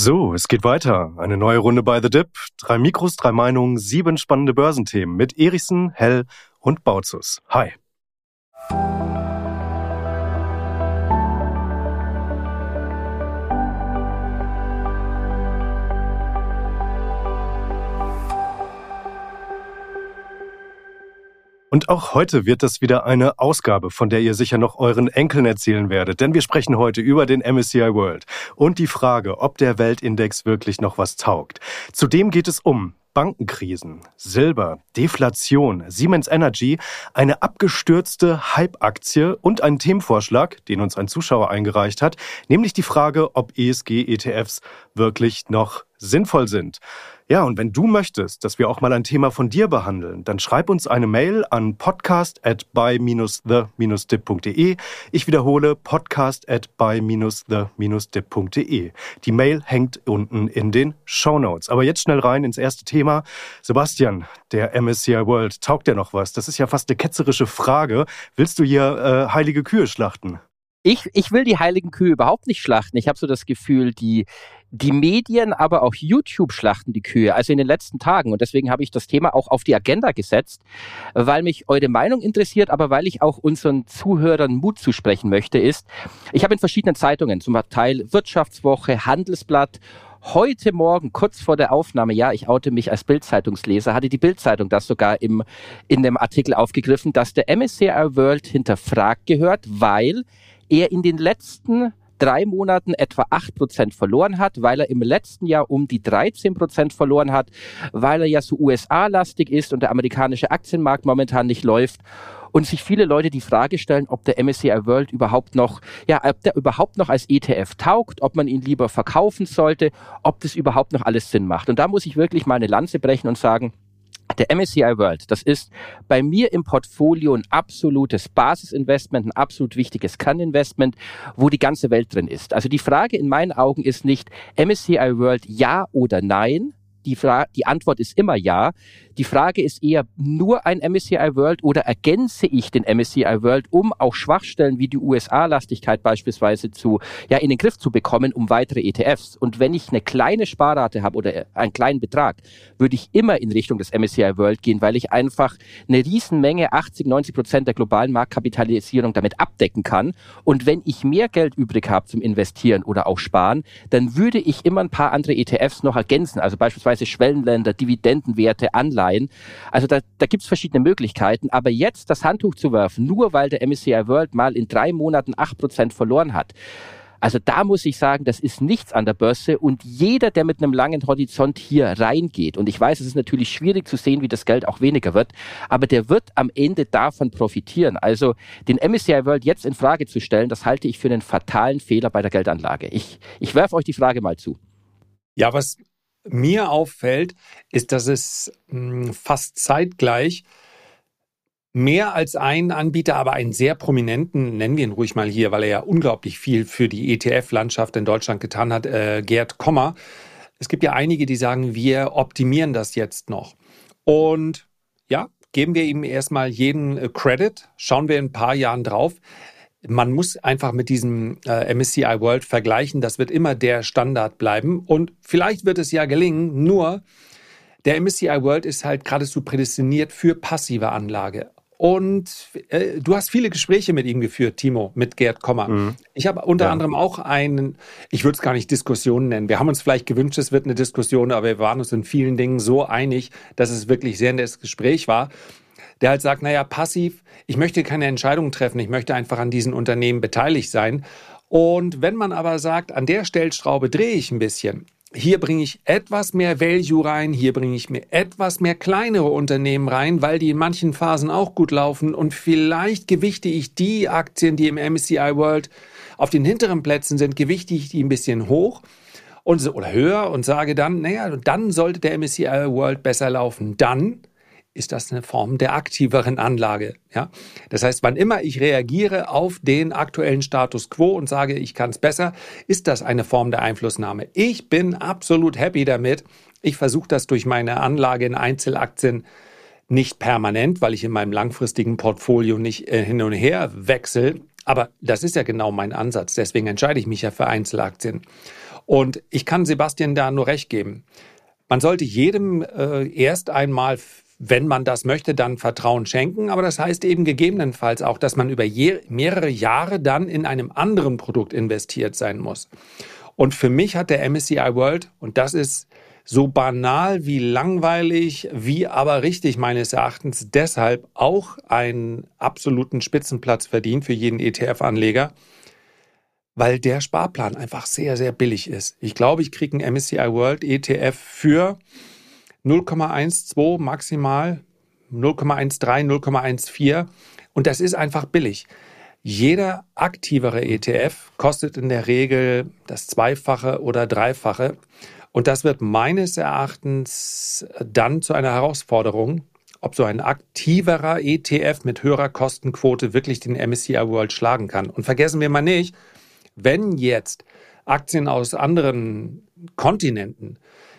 So, es geht weiter. Eine neue Runde bei The Dip. Drei Mikros, drei Meinungen, sieben spannende Börsenthemen mit Erichsen, Hell und Bautzus. Hi. Und auch heute wird das wieder eine Ausgabe, von der ihr sicher noch euren Enkeln erzählen werdet, denn wir sprechen heute über den MSCI World und die Frage, ob der Weltindex wirklich noch was taugt. Zudem geht es um Bankenkrisen, Silber, Deflation, Siemens Energy, eine abgestürzte Hype-Aktie und einen Themenvorschlag, den uns ein Zuschauer eingereicht hat, nämlich die Frage, ob ESG-ETFs wirklich noch sinnvoll sind. Ja, und wenn du möchtest, dass wir auch mal ein Thema von dir behandeln, dann schreib uns eine Mail an podcast at by-the-dip.de. Ich wiederhole podcast at by-the-dip.de. Die Mail hängt unten in den Show Notes. Aber jetzt schnell rein ins erste Thema. Sebastian, der MSCI World, taugt dir noch was? Das ist ja fast eine ketzerische Frage. Willst du hier äh, heilige Kühe schlachten? Ich, ich will die heiligen Kühe überhaupt nicht schlachten. Ich habe so das Gefühl, die, die Medien, aber auch YouTube schlachten die Kühe, also in den letzten Tagen. Und deswegen habe ich das Thema auch auf die Agenda gesetzt, weil mich eure Meinung interessiert, aber weil ich auch unseren Zuhörern Mut zusprechen möchte, ist, ich habe in verschiedenen Zeitungen, zum Teil Wirtschaftswoche, Handelsblatt, Heute Morgen, kurz vor der Aufnahme, ja, ich oute mich als Bildzeitungsleser, hatte die Bildzeitung das sogar im, in dem Artikel aufgegriffen, dass der MSCI World hinterfragt gehört, weil er in den letzten drei Monaten etwa acht Prozent verloren hat, weil er im letzten Jahr um die 13 Prozent verloren hat, weil er ja so USA-lastig ist und der amerikanische Aktienmarkt momentan nicht läuft und sich viele Leute die Frage stellen, ob der MSCI World überhaupt noch, ja, ob der überhaupt noch als ETF taugt, ob man ihn lieber verkaufen sollte, ob das überhaupt noch alles Sinn macht. Und da muss ich wirklich mal eine Lanze brechen und sagen, der MSCI World, das ist bei mir im Portfolio ein absolutes Basisinvestment, ein absolut wichtiges Kerninvestment, wo die ganze Welt drin ist. Also die Frage in meinen Augen ist nicht MSCI World ja oder nein. Die, Fra die Antwort ist immer ja. Die Frage ist eher nur ein MSCI World oder ergänze ich den MSCI World, um auch Schwachstellen wie die USA-Lastigkeit beispielsweise zu, ja, in den Griff zu bekommen, um weitere ETFs. Und wenn ich eine kleine Sparrate habe oder einen kleinen Betrag, würde ich immer in Richtung des MSCI World gehen, weil ich einfach eine Riesenmenge, 80, 90 Prozent der globalen Marktkapitalisierung damit abdecken kann. Und wenn ich mehr Geld übrig habe zum Investieren oder auch Sparen, dann würde ich immer ein paar andere ETFs noch ergänzen. Also beispielsweise Schwellenländer, Dividendenwerte, Anleihen. Also da, da gibt es verschiedene Möglichkeiten. Aber jetzt das Handtuch zu werfen, nur weil der MSCI World mal in drei Monaten acht Prozent verloren hat, also da muss ich sagen, das ist nichts an der Börse und jeder, der mit einem langen Horizont hier reingeht, und ich weiß, es ist natürlich schwierig zu sehen, wie das Geld auch weniger wird, aber der wird am Ende davon profitieren. Also den MSCI World jetzt in Frage zu stellen, das halte ich für einen fatalen Fehler bei der Geldanlage. Ich, ich werfe euch die Frage mal zu. Ja, was mir auffällt, ist, dass es hm, fast zeitgleich mehr als einen Anbieter, aber einen sehr prominenten, nennen wir ihn ruhig mal hier, weil er ja unglaublich viel für die ETF-Landschaft in Deutschland getan hat, äh, Gerd Kommer. Es gibt ja einige, die sagen, wir optimieren das jetzt noch. Und ja, geben wir ihm erstmal jeden äh, Credit, schauen wir in ein paar Jahren drauf man muss einfach mit diesem äh, MSCI World vergleichen. Das wird immer der Standard bleiben. Und vielleicht wird es ja gelingen, nur der MSCI World ist halt geradezu prädestiniert für passive Anlage. Und äh, du hast viele Gespräche mit ihm geführt, Timo, mit Gerd Kommer. Mhm. Ich habe unter ja. anderem auch einen, ich würde es gar nicht Diskussion nennen. Wir haben uns vielleicht gewünscht, es wird eine Diskussion, aber wir waren uns in vielen Dingen so einig, dass es wirklich sehr nettes Gespräch war der halt sagt, naja, passiv, ich möchte keine Entscheidungen treffen, ich möchte einfach an diesen Unternehmen beteiligt sein. Und wenn man aber sagt, an der Stellschraube drehe ich ein bisschen, hier bringe ich etwas mehr Value rein, hier bringe ich mir etwas mehr kleinere Unternehmen rein, weil die in manchen Phasen auch gut laufen und vielleicht gewichte ich die Aktien, die im MSCI World auf den hinteren Plätzen sind, gewichte ich die ein bisschen hoch und, oder höher und sage dann, naja, dann sollte der MSCI World besser laufen. Dann ist das eine Form der aktiveren Anlage. Ja? Das heißt, wann immer ich reagiere auf den aktuellen Status quo und sage, ich kann es besser, ist das eine Form der Einflussnahme. Ich bin absolut happy damit. Ich versuche das durch meine Anlage in Einzelaktien nicht permanent, weil ich in meinem langfristigen Portfolio nicht äh, hin und her wechsle. Aber das ist ja genau mein Ansatz. Deswegen entscheide ich mich ja für Einzelaktien. Und ich kann Sebastian da nur recht geben. Man sollte jedem äh, erst einmal wenn man das möchte, dann Vertrauen schenken. Aber das heißt eben gegebenenfalls auch, dass man über je, mehrere Jahre dann in einem anderen Produkt investiert sein muss. Und für mich hat der MSCI World, und das ist so banal wie langweilig, wie aber richtig meines Erachtens, deshalb auch einen absoluten Spitzenplatz verdient für jeden ETF-Anleger, weil der Sparplan einfach sehr, sehr billig ist. Ich glaube, ich kriege einen MSCI World ETF für 0,12 maximal, 0,13, 0,14 und das ist einfach billig. Jeder aktivere ETF kostet in der Regel das Zweifache oder Dreifache. Und das wird meines Erachtens dann zu einer Herausforderung, ob so ein aktiverer ETF mit höherer Kostenquote wirklich den MSCI World schlagen kann. Und vergessen wir mal nicht, wenn jetzt Aktien aus anderen Kontinenten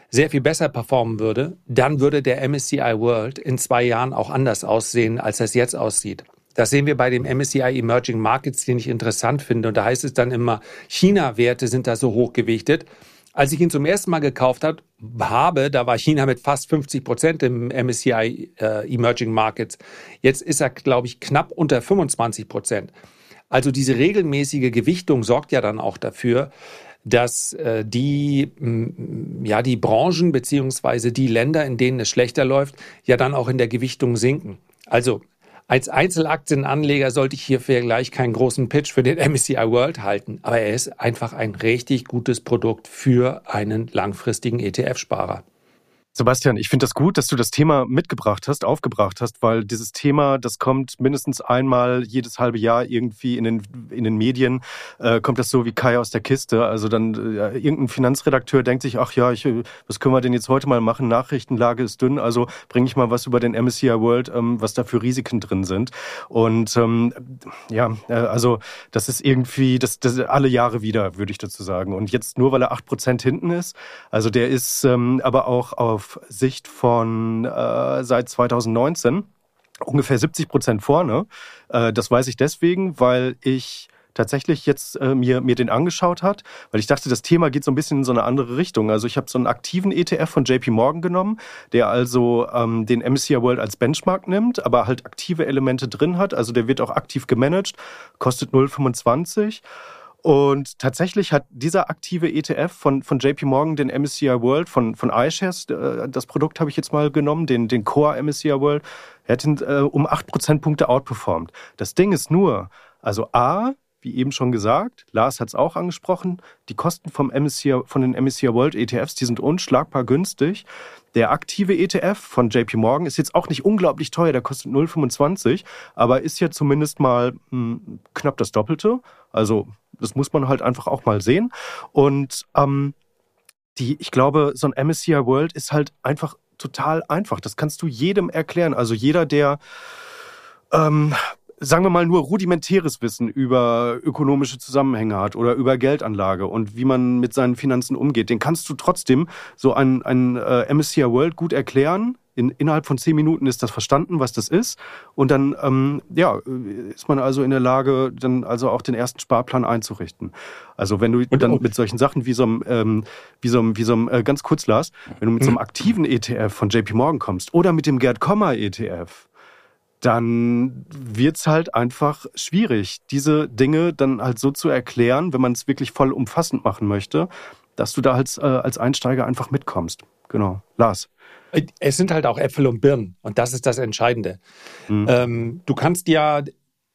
sehr viel besser performen würde, dann würde der MSCI World in zwei Jahren auch anders aussehen, als es jetzt aussieht. Das sehen wir bei dem MSCI Emerging Markets, den ich interessant finde. Und da heißt es dann immer, China-Werte sind da so hochgewichtet. Als ich ihn zum ersten Mal gekauft habe, habe, da war China mit fast 50 Prozent im MSCI äh, Emerging Markets. Jetzt ist er, glaube ich, knapp unter 25 Prozent. Also diese regelmäßige Gewichtung sorgt ja dann auch dafür, dass äh, die, ja, die Branchen beziehungsweise die Länder, in denen es schlechter läuft, ja dann auch in der Gewichtung sinken. Also als Einzelaktienanleger sollte ich hier vielleicht keinen großen Pitch für den MSCI World halten, aber er ist einfach ein richtig gutes Produkt für einen langfristigen ETF-Sparer. Sebastian, ich finde das gut, dass du das Thema mitgebracht hast, aufgebracht hast, weil dieses Thema, das kommt mindestens einmal jedes halbe Jahr irgendwie in den, in den Medien, äh, kommt das so wie Kai aus der Kiste. Also dann äh, irgendein Finanzredakteur denkt sich, ach ja, ich, was können wir denn jetzt heute mal machen? Nachrichtenlage ist dünn, also bringe ich mal was über den MSCI World, ähm, was da für Risiken drin sind. Und ähm, ja, äh, also das ist irgendwie, das, das alle Jahre wieder, würde ich dazu sagen. Und jetzt nur, weil er acht Prozent hinten ist, also der ist ähm, aber auch auf auf Sicht von äh, seit 2019 ungefähr 70 Prozent vorne. Äh, das weiß ich deswegen, weil ich tatsächlich jetzt äh, mir, mir den angeschaut hat, weil ich dachte, das Thema geht so ein bisschen in so eine andere Richtung. Also ich habe so einen aktiven ETF von JP Morgan genommen, der also ähm, den MSCI World als Benchmark nimmt, aber halt aktive Elemente drin hat. Also der wird auch aktiv gemanagt, kostet 0,25 und tatsächlich hat dieser aktive ETF von, von JP Morgan den MSCI World von, von iShares, äh, das Produkt habe ich jetzt mal genommen, den, den Core MSCI World, er hat ihn äh, um 8 Prozentpunkte outperformed. Das Ding ist nur, also A, wie eben schon gesagt, Lars hat es auch angesprochen, die Kosten vom MSCI, von den MSCI World ETFs, die sind unschlagbar günstig. Der aktive ETF von JP Morgan ist jetzt auch nicht unglaublich teuer, der kostet 0,25, aber ist ja zumindest mal mh, hm, knapp das Doppelte. Also das muss man halt einfach auch mal sehen. Und ähm, die, ich glaube, so ein MSCI World ist halt einfach total einfach. Das kannst du jedem erklären. Also jeder, der ähm, sagen wir mal, nur rudimentäres Wissen über ökonomische Zusammenhänge hat oder über Geldanlage und wie man mit seinen Finanzen umgeht, den kannst du trotzdem so ein, ein äh, MSCI World gut erklären. In, innerhalb von zehn Minuten ist das verstanden, was das ist. Und dann ähm, ja, ist man also in der Lage, dann also auch den ersten Sparplan einzurichten. Also wenn du und, dann mit solchen Sachen wie so einem, ähm, wie so einem, wie so einem äh, ganz kurz Lars, wenn du mit so einem mhm. aktiven ETF von JP Morgan kommst oder mit dem Gerd Kommer ETF, dann wird's halt einfach schwierig, diese Dinge dann halt so zu erklären, wenn man es wirklich voll umfassend machen möchte, dass du da als, äh, als Einsteiger einfach mitkommst. Genau. Lars. Es sind halt auch Äpfel und Birnen und das ist das Entscheidende. Mhm. Ähm, du kannst ja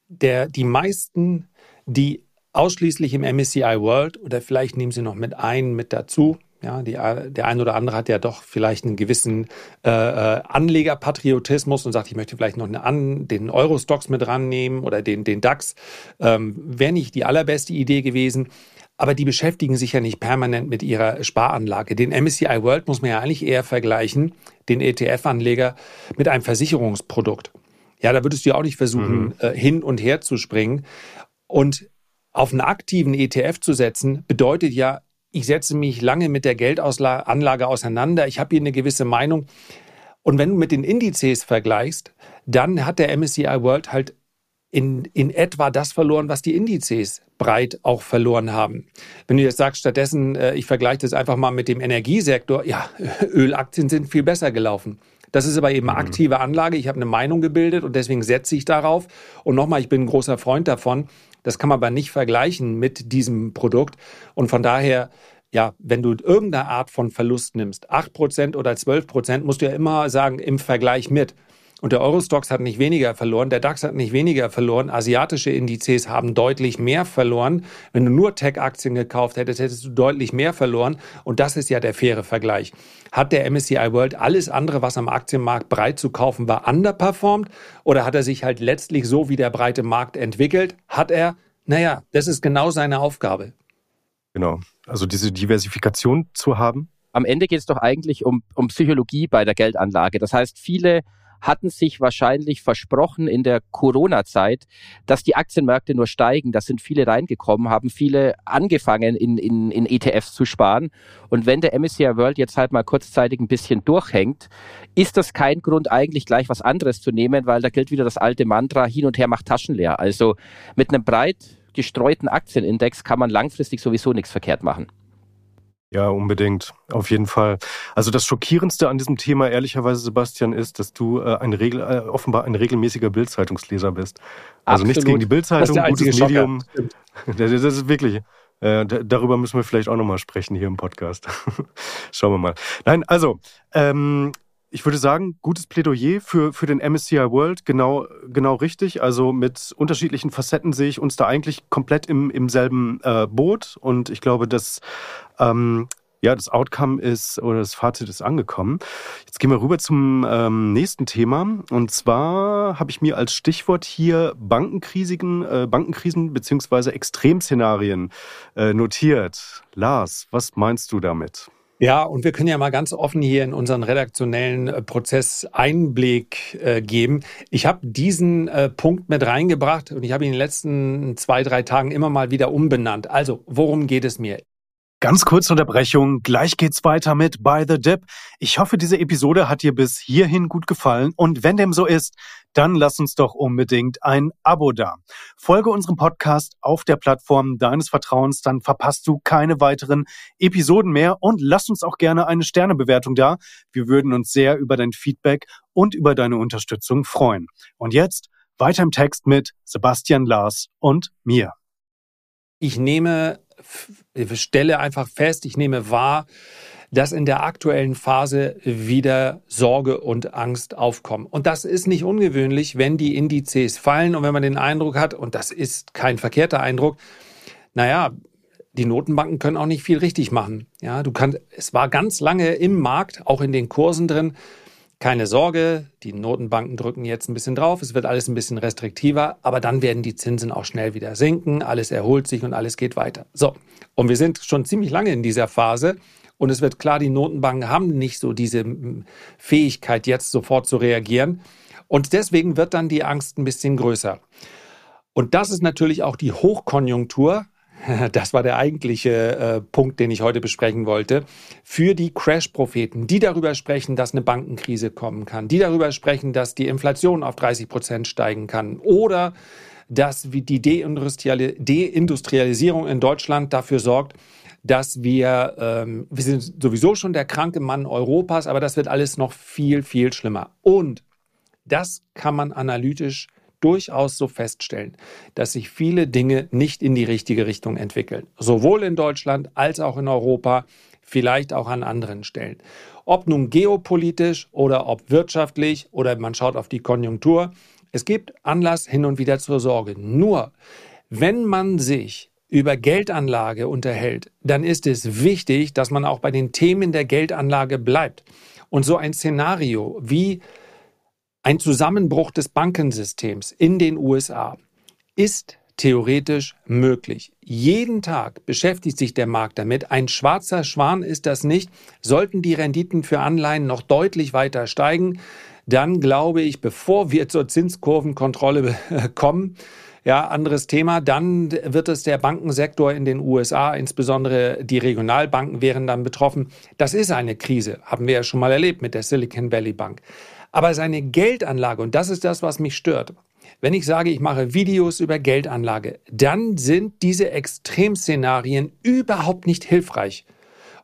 der, die meisten, die ausschließlich im MSCI World oder vielleicht nehmen sie noch mit ein mit dazu, ja, die, der ein oder andere hat ja doch vielleicht einen gewissen äh, äh, Anlegerpatriotismus und sagt, ich möchte vielleicht noch eine an, den Euro-Stocks mit rannehmen oder den, den DAX. Ähm, Wäre nicht die allerbeste Idee gewesen. Aber die beschäftigen sich ja nicht permanent mit ihrer Sparanlage. Den MSCI World muss man ja eigentlich eher vergleichen, den ETF-Anleger, mit einem Versicherungsprodukt. Ja, da würdest du ja auch nicht versuchen, mhm. äh, hin und her zu springen. Und auf einen aktiven ETF zu setzen, bedeutet ja ich setze mich lange mit der Geldanlage auseinander, ich habe hier eine gewisse Meinung. Und wenn du mit den Indizes vergleichst, dann hat der MSCI World halt in, in etwa das verloren, was die Indizes breit auch verloren haben. Wenn du jetzt sagst, stattdessen, äh, ich vergleiche das einfach mal mit dem Energiesektor, ja, Ölaktien sind viel besser gelaufen. Das ist aber eben mhm. aktive Anlage. Ich habe eine Meinung gebildet und deswegen setze ich darauf. Und nochmal, ich bin ein großer Freund davon. Das kann man aber nicht vergleichen mit diesem Produkt. Und von daher, ja, wenn du irgendeine Art von Verlust nimmst, 8% oder 12%, musst du ja immer sagen, im Vergleich mit. Und der Eurostox hat nicht weniger verloren, der DAX hat nicht weniger verloren, asiatische Indizes haben deutlich mehr verloren. Wenn du nur Tech-Aktien gekauft hättest, hättest du deutlich mehr verloren. Und das ist ja der faire Vergleich. Hat der MSCI World alles andere, was am Aktienmarkt breit zu kaufen war, underperformed? Oder hat er sich halt letztlich so wie der breite Markt entwickelt? Hat er? Naja, das ist genau seine Aufgabe. Genau. Also diese Diversifikation zu haben. Am Ende geht es doch eigentlich um, um Psychologie bei der Geldanlage. Das heißt, viele hatten sich wahrscheinlich versprochen in der Corona-Zeit, dass die Aktienmärkte nur steigen. Da sind viele reingekommen, haben viele angefangen, in, in, in ETFs zu sparen. Und wenn der MSCI World jetzt halt mal kurzzeitig ein bisschen durchhängt, ist das kein Grund, eigentlich gleich was anderes zu nehmen, weil da gilt wieder das alte Mantra, hin und her macht Taschen leer. Also mit einem breit gestreuten Aktienindex kann man langfristig sowieso nichts verkehrt machen. Ja, unbedingt. Auf jeden Fall. Also das Schockierendste an diesem Thema, ehrlicherweise, Sebastian, ist, dass du äh, ein Regel, äh, offenbar ein regelmäßiger Bildzeitungsleser bist. Also Absolut. nichts gegen die Bildzeitung, gutes Medium. Das, das ist wirklich. Äh, darüber müssen wir vielleicht auch nochmal sprechen hier im Podcast. Schauen wir mal. Nein, also, ähm, ich würde sagen, gutes Plädoyer für, für den MSCI World, genau, genau richtig. Also mit unterschiedlichen Facetten sehe ich uns da eigentlich komplett im, im selben äh, Boot. Und ich glaube, dass ähm, ja, das Outcome ist oder das Fazit ist angekommen. Jetzt gehen wir rüber zum ähm, nächsten Thema. Und zwar habe ich mir als Stichwort hier Bankenkrisen, äh, Bankenkrisen beziehungsweise Extremszenarien äh, notiert. Lars, was meinst du damit? Ja, und wir können ja mal ganz offen hier in unseren redaktionellen äh, Prozess Einblick äh, geben. Ich habe diesen äh, Punkt mit reingebracht und ich habe ihn in den letzten zwei, drei Tagen immer mal wieder umbenannt. Also, worum geht es mir? Ganz kurze Unterbrechung, gleich geht's weiter mit By the Dip. Ich hoffe, diese Episode hat dir bis hierhin gut gefallen und wenn dem so ist, dann lass uns doch unbedingt ein Abo da. Folge unserem Podcast auf der Plattform deines Vertrauens, dann verpasst du keine weiteren Episoden mehr und lass uns auch gerne eine Sternebewertung da. Wir würden uns sehr über dein Feedback und über deine Unterstützung freuen. Und jetzt weiter im Text mit Sebastian Lars und mir. Ich nehme stelle einfach fest, ich nehme wahr, dass in der aktuellen Phase wieder Sorge und Angst aufkommen. Und das ist nicht ungewöhnlich, wenn die Indizes fallen und wenn man den Eindruck hat, und das ist kein verkehrter Eindruck, naja, die Notenbanken können auch nicht viel richtig machen. Ja, du kannst, es war ganz lange im Markt, auch in den Kursen drin, keine Sorge, die Notenbanken drücken jetzt ein bisschen drauf, es wird alles ein bisschen restriktiver, aber dann werden die Zinsen auch schnell wieder sinken, alles erholt sich und alles geht weiter. So, und wir sind schon ziemlich lange in dieser Phase und es wird klar, die Notenbanken haben nicht so diese Fähigkeit, jetzt sofort zu reagieren. Und deswegen wird dann die Angst ein bisschen größer. Und das ist natürlich auch die Hochkonjunktur, das war der eigentliche äh, Punkt, den ich heute besprechen wollte, für die Crash-Propheten, die darüber sprechen, dass eine Bankenkrise kommen kann, die darüber sprechen, dass die Inflation auf 30 Prozent steigen kann oder dass die Deindustrialisierung in Deutschland dafür sorgt, dass wir, ähm, wir sind sowieso schon der kranke Mann Europas, aber das wird alles noch viel, viel schlimmer. Und das kann man analytisch durchaus so feststellen, dass sich viele Dinge nicht in die richtige Richtung entwickeln. Sowohl in Deutschland als auch in Europa, vielleicht auch an anderen Stellen. Ob nun geopolitisch oder ob wirtschaftlich oder man schaut auf die Konjunktur, es gibt Anlass hin und wieder zur Sorge. Nur, wenn man sich über Geldanlage unterhält, dann ist es wichtig, dass man auch bei den Themen der Geldanlage bleibt. Und so ein Szenario wie ein Zusammenbruch des Bankensystems in den USA ist theoretisch möglich. Jeden Tag beschäftigt sich der Markt damit. Ein schwarzer Schwan ist das nicht. Sollten die Renditen für Anleihen noch deutlich weiter steigen, dann glaube ich, bevor wir zur Zinskurvenkontrolle kommen, ja, anderes Thema. Dann wird es der Bankensektor in den USA, insbesondere die Regionalbanken wären dann betroffen. Das ist eine Krise, haben wir ja schon mal erlebt mit der Silicon Valley Bank. Aber seine Geldanlage, und das ist das, was mich stört, wenn ich sage, ich mache Videos über Geldanlage, dann sind diese Extremszenarien überhaupt nicht hilfreich.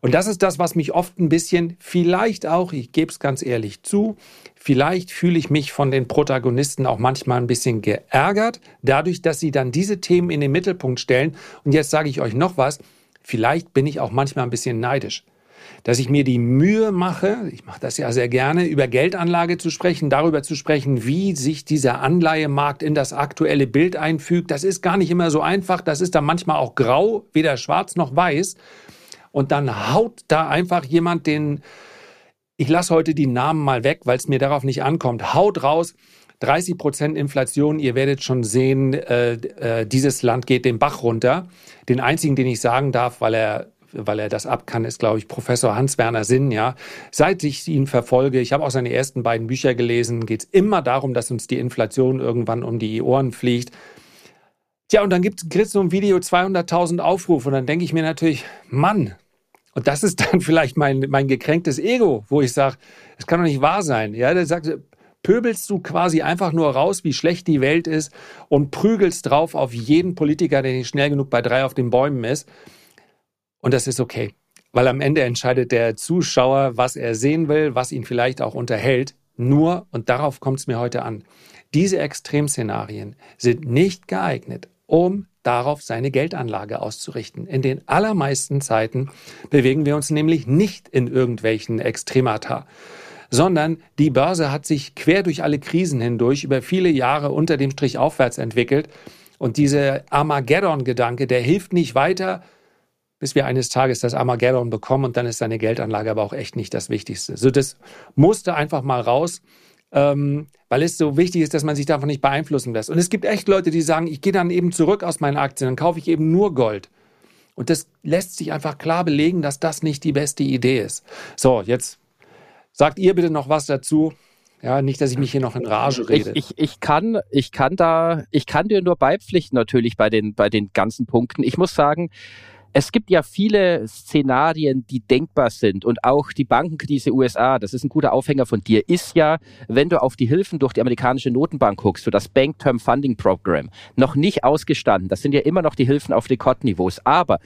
Und das ist das, was mich oft ein bisschen, vielleicht auch, ich gebe es ganz ehrlich zu, vielleicht fühle ich mich von den Protagonisten auch manchmal ein bisschen geärgert, dadurch, dass sie dann diese Themen in den Mittelpunkt stellen. Und jetzt sage ich euch noch was, vielleicht bin ich auch manchmal ein bisschen neidisch dass ich mir die Mühe mache, ich mache das ja sehr gerne, über Geldanlage zu sprechen, darüber zu sprechen, wie sich dieser Anleihemarkt in das aktuelle Bild einfügt. Das ist gar nicht immer so einfach, das ist dann manchmal auch grau, weder schwarz noch weiß. Und dann haut da einfach jemand den, ich lasse heute die Namen mal weg, weil es mir darauf nicht ankommt, haut raus, 30 Prozent Inflation, ihr werdet schon sehen, äh, äh, dieses Land geht den Bach runter. Den einzigen, den ich sagen darf, weil er weil er das ab kann, ist, glaube ich, Professor Hans-Werner Sinn, ja. Seit ich ihn verfolge, ich habe auch seine ersten beiden Bücher gelesen, geht es immer darum, dass uns die Inflation irgendwann um die Ohren fliegt. Tja, und dann gibt es so ein Video 200.000 Aufrufe und dann denke ich mir natürlich, Mann, und das ist dann vielleicht mein, mein gekränktes Ego, wo ich sage, das kann doch nicht wahr sein. Ja, der sagt, pöbelst du quasi einfach nur raus, wie schlecht die Welt ist und prügelst drauf auf jeden Politiker, der nicht schnell genug bei drei auf den Bäumen ist. Und das ist okay, weil am Ende entscheidet der Zuschauer, was er sehen will, was ihn vielleicht auch unterhält. Nur, und darauf kommt es mir heute an, diese Extremszenarien sind nicht geeignet, um darauf seine Geldanlage auszurichten. In den allermeisten Zeiten bewegen wir uns nämlich nicht in irgendwelchen Extremata, sondern die Börse hat sich quer durch alle Krisen hindurch über viele Jahre unter dem Strich aufwärts entwickelt. Und dieser Armageddon-Gedanke, der hilft nicht weiter, bis wir eines Tages das Armageddon bekommen und dann ist seine Geldanlage aber auch echt nicht das Wichtigste. So, das musste einfach mal raus, ähm, weil es so wichtig ist, dass man sich davon nicht beeinflussen lässt. Und es gibt echt Leute, die sagen, ich gehe dann eben zurück aus meinen Aktien, dann kaufe ich eben nur Gold. Und das lässt sich einfach klar belegen, dass das nicht die beste Idee ist. So, jetzt sagt ihr bitte noch was dazu. Ja, nicht, dass ich mich hier noch in Rage rede. Ich, ich, ich, kann, ich kann da, ich kann dir nur beipflichten natürlich bei den, bei den ganzen Punkten. Ich muss sagen, es gibt ja viele Szenarien, die denkbar sind und auch die Bankenkrise USA, das ist ein guter Aufhänger von dir, ist ja, wenn du auf die Hilfen durch die amerikanische Notenbank guckst, so das Bank Term Funding Program, noch nicht ausgestanden. Das sind ja immer noch die Hilfen auf Rekordniveaus. Aber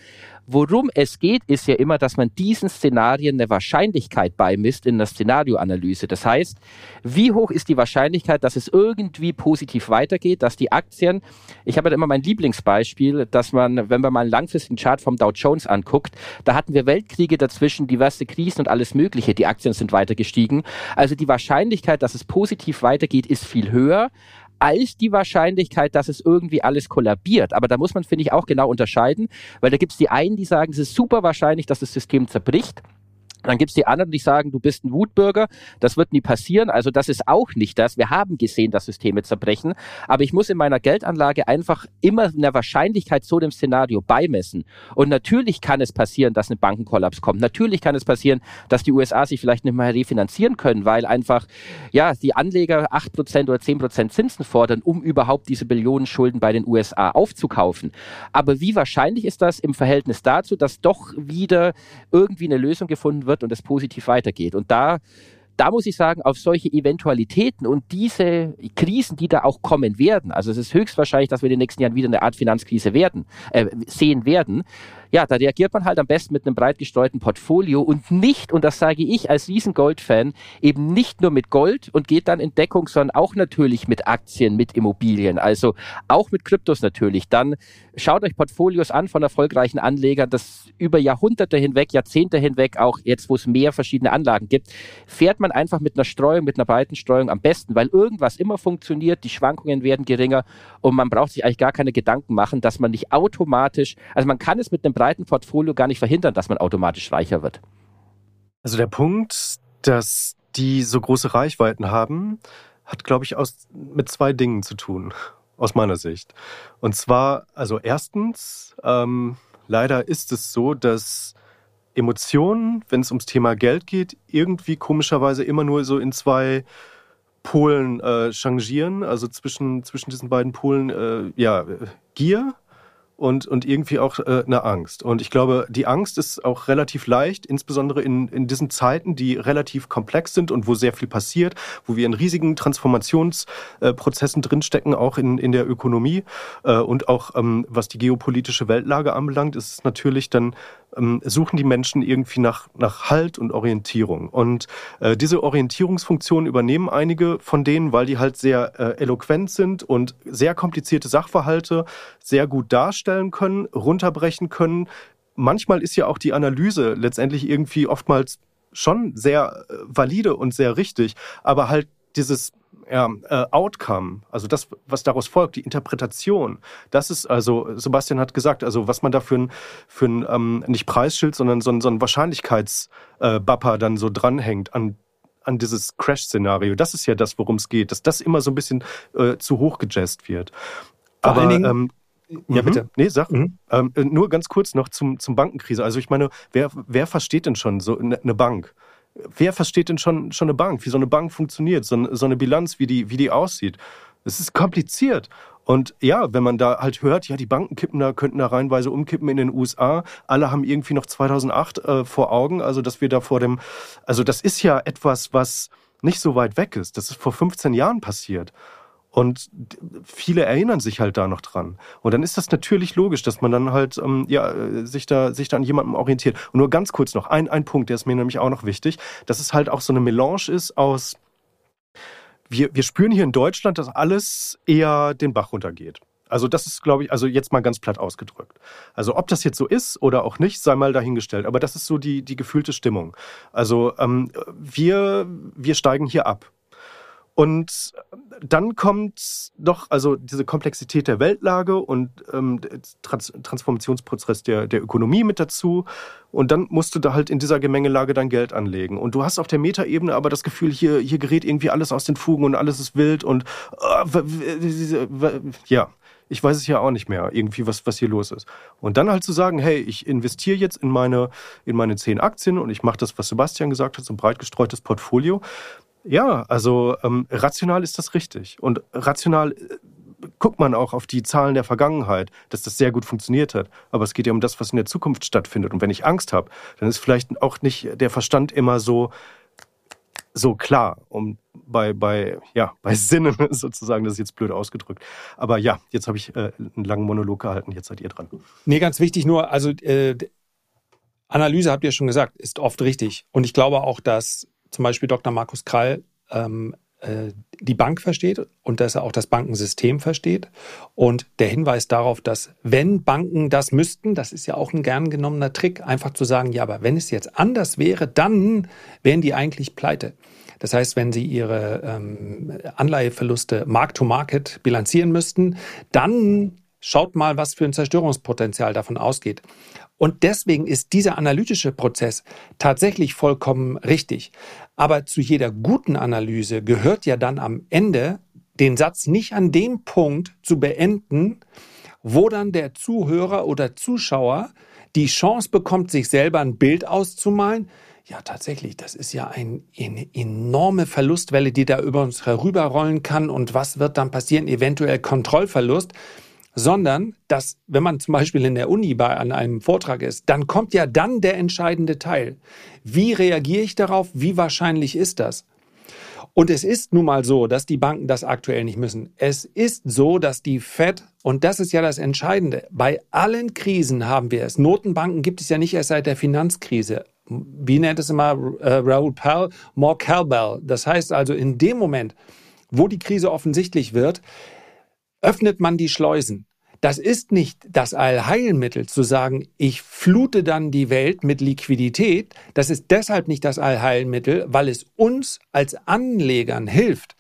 Worum es geht, ist ja immer, dass man diesen Szenarien eine Wahrscheinlichkeit beimisst in der Szenarioanalyse. Das heißt, wie hoch ist die Wahrscheinlichkeit, dass es irgendwie positiv weitergeht, dass die Aktien, ich habe ja immer mein Lieblingsbeispiel, dass man, wenn man mal einen langfristigen Chart vom Dow Jones anguckt, da hatten wir Weltkriege dazwischen, diverse Krisen und alles Mögliche. Die Aktien sind weiter gestiegen. Also die Wahrscheinlichkeit, dass es positiv weitergeht, ist viel höher als die Wahrscheinlichkeit, dass es irgendwie alles kollabiert. Aber da muss man, finde ich, auch genau unterscheiden, weil da gibt es die einen, die sagen, es ist super wahrscheinlich, dass das System zerbricht. Dann gibt's die anderen, die sagen, du bist ein Wutbürger, das wird nie passieren. Also das ist auch nicht das. Wir haben gesehen, dass Systeme zerbrechen. Aber ich muss in meiner Geldanlage einfach immer eine Wahrscheinlichkeit zu dem Szenario beimessen. Und natürlich kann es passieren, dass ein Bankenkollaps kommt. Natürlich kann es passieren, dass die USA sich vielleicht nicht mehr refinanzieren können, weil einfach ja die Anleger acht Prozent oder zehn Prozent Zinsen fordern, um überhaupt diese Billionen Schulden bei den USA aufzukaufen. Aber wie wahrscheinlich ist das im Verhältnis dazu, dass doch wieder irgendwie eine Lösung gefunden wird? Wird und es positiv weitergeht. Und da da muss ich sagen, auf solche Eventualitäten und diese Krisen, die da auch kommen werden, also es ist höchstwahrscheinlich, dass wir in den nächsten Jahren wieder eine Art Finanzkrise werden, äh, sehen werden, ja, da reagiert man halt am besten mit einem breit gestreuten Portfolio und nicht, und das sage ich als Riesengold-Fan, eben nicht nur mit Gold und geht dann in Deckung, sondern auch natürlich mit Aktien, mit Immobilien, also auch mit Kryptos natürlich. Dann schaut euch Portfolios an von erfolgreichen Anlegern, das über Jahrhunderte hinweg, Jahrzehnte hinweg, auch jetzt, wo es mehr verschiedene Anlagen gibt, fährt man einfach mit einer Streuung, mit einer breiten Streuung am besten, weil irgendwas immer funktioniert, die Schwankungen werden geringer und man braucht sich eigentlich gar keine Gedanken machen, dass man nicht automatisch, also man kann es mit einem breiten Portfolio gar nicht verhindern, dass man automatisch reicher wird. Also der Punkt, dass die so große Reichweiten haben, hat, glaube ich, aus, mit zwei Dingen zu tun, aus meiner Sicht. Und zwar, also erstens, ähm, leider ist es so, dass Emotionen, wenn es ums Thema Geld geht, irgendwie komischerweise immer nur so in zwei Polen äh, changieren, also zwischen, zwischen diesen beiden Polen, äh, ja, Gier und, und irgendwie auch äh, eine Angst. Und ich glaube, die Angst ist auch relativ leicht, insbesondere in, in diesen Zeiten, die relativ komplex sind und wo sehr viel passiert, wo wir in riesigen Transformationsprozessen äh, drinstecken, auch in, in der Ökonomie äh, und auch ähm, was die geopolitische Weltlage anbelangt, ist es natürlich dann ähm, suchen die Menschen irgendwie nach, nach Halt und Orientierung. Und äh, diese Orientierungsfunktion übernehmen einige von denen, weil die halt sehr äh, eloquent sind und sehr komplizierte Sachverhalte sehr gut darstellen können, runterbrechen können. Manchmal ist ja auch die Analyse letztendlich irgendwie oftmals schon sehr äh, valide und sehr richtig, aber halt dieses ja, äh, Outcome, also das, was daraus folgt, die Interpretation, das ist also, Sebastian hat gesagt, also was man da für ein, für ein ähm, nicht Preisschild, sondern so ein, so ein Wahrscheinlichkeitsbapper äh, dann so dranhängt an an dieses Crash-Szenario. Das ist ja das, worum es geht, dass das immer so ein bisschen äh, zu hoch gejazzt wird. Vor Aber ähm, ja, mhm. bitte. Nee, sag. Mhm. Ähm, äh, nur ganz kurz noch zum, zum Bankenkrise. Also ich meine, wer, wer versteht denn schon so eine ne Bank? wer versteht denn schon, schon eine Bank, wie so eine Bank funktioniert, so, so eine Bilanz, wie die, wie die aussieht? Es ist kompliziert. Und ja, wenn man da halt hört, ja, die Banken kippen da, könnten da reihenweise umkippen in den USA. Alle haben irgendwie noch 2008 äh, vor Augen. Also, dass wir da vor dem, also das ist ja etwas, was nicht so weit weg ist. Das ist vor 15 Jahren passiert. Und viele erinnern sich halt da noch dran. Und dann ist das natürlich logisch, dass man dann halt ähm, ja, sich, da, sich da an jemandem orientiert. Und nur ganz kurz noch, ein, ein Punkt, der ist mir nämlich auch noch wichtig, dass es halt auch so eine Melange ist aus, wir, wir spüren hier in Deutschland, dass alles eher den Bach runtergeht. Also das ist, glaube ich, also jetzt mal ganz platt ausgedrückt. Also ob das jetzt so ist oder auch nicht, sei mal dahingestellt. Aber das ist so die, die gefühlte Stimmung. Also ähm, wir, wir steigen hier ab. Und dann kommt doch also diese Komplexität der Weltlage und ähm, Trans Transformationsprozess der, der Ökonomie mit dazu. Und dann musst du da halt in dieser Gemengelage dein Geld anlegen. Und du hast auf der Metaebene aber das Gefühl, hier, hier gerät irgendwie alles aus den Fugen und alles ist wild und äh, ja ich weiß es ja auch nicht mehr, irgendwie, was, was hier los ist. Und dann halt zu sagen, hey, ich investiere jetzt in meine, in meine zehn Aktien und ich mache das, was Sebastian gesagt hat, so ein breit gestreutes Portfolio. Ja, also ähm, rational ist das richtig. Und rational äh, guckt man auch auf die Zahlen der Vergangenheit, dass das sehr gut funktioniert hat. Aber es geht ja um das, was in der Zukunft stattfindet. Und wenn ich Angst habe, dann ist vielleicht auch nicht der Verstand immer so, so klar, um bei, bei, ja, bei Sinnen sozusagen, das ist jetzt blöd ausgedrückt. Aber ja, jetzt habe ich äh, einen langen Monolog gehalten, jetzt seid ihr dran. Nee, ganz wichtig nur, also äh, Analyse habt ihr schon gesagt, ist oft richtig. Und ich glaube auch, dass zum Beispiel Dr. Markus Krall ähm, äh, die Bank versteht und dass er auch das Bankensystem versteht. Und der Hinweis darauf, dass wenn Banken das müssten, das ist ja auch ein gern genommener Trick, einfach zu sagen, ja, aber wenn es jetzt anders wäre, dann wären die eigentlich pleite. Das heißt, wenn Sie Ihre ähm, Anleiheverluste Mark-to-Market bilanzieren müssten, dann schaut mal, was für ein Zerstörungspotenzial davon ausgeht. Und deswegen ist dieser analytische Prozess tatsächlich vollkommen richtig. Aber zu jeder guten Analyse gehört ja dann am Ende den Satz nicht an dem Punkt zu beenden, wo dann der Zuhörer oder Zuschauer die Chance bekommt, sich selber ein Bild auszumalen. Ja, tatsächlich, das ist ja ein, eine enorme Verlustwelle, die da über uns herüberrollen kann. Und was wird dann passieren? Eventuell Kontrollverlust sondern dass, wenn man zum Beispiel in der Uni bei an einem Vortrag ist, dann kommt ja dann der entscheidende Teil. Wie reagiere ich darauf? Wie wahrscheinlich ist das? Und es ist nun mal so, dass die Banken das aktuell nicht müssen. Es ist so, dass die Fed, und das ist ja das Entscheidende, bei allen Krisen haben wir es. Notenbanken gibt es ja nicht erst seit der Finanzkrise. Wie nennt es immer äh, Raoul Pell? More cowbell. Das heißt also, in dem Moment, wo die Krise offensichtlich wird, öffnet man die Schleusen. Das ist nicht das Allheilmittel zu sagen, ich flute dann die Welt mit Liquidität. Das ist deshalb nicht das Allheilmittel, weil es uns als Anlegern hilft.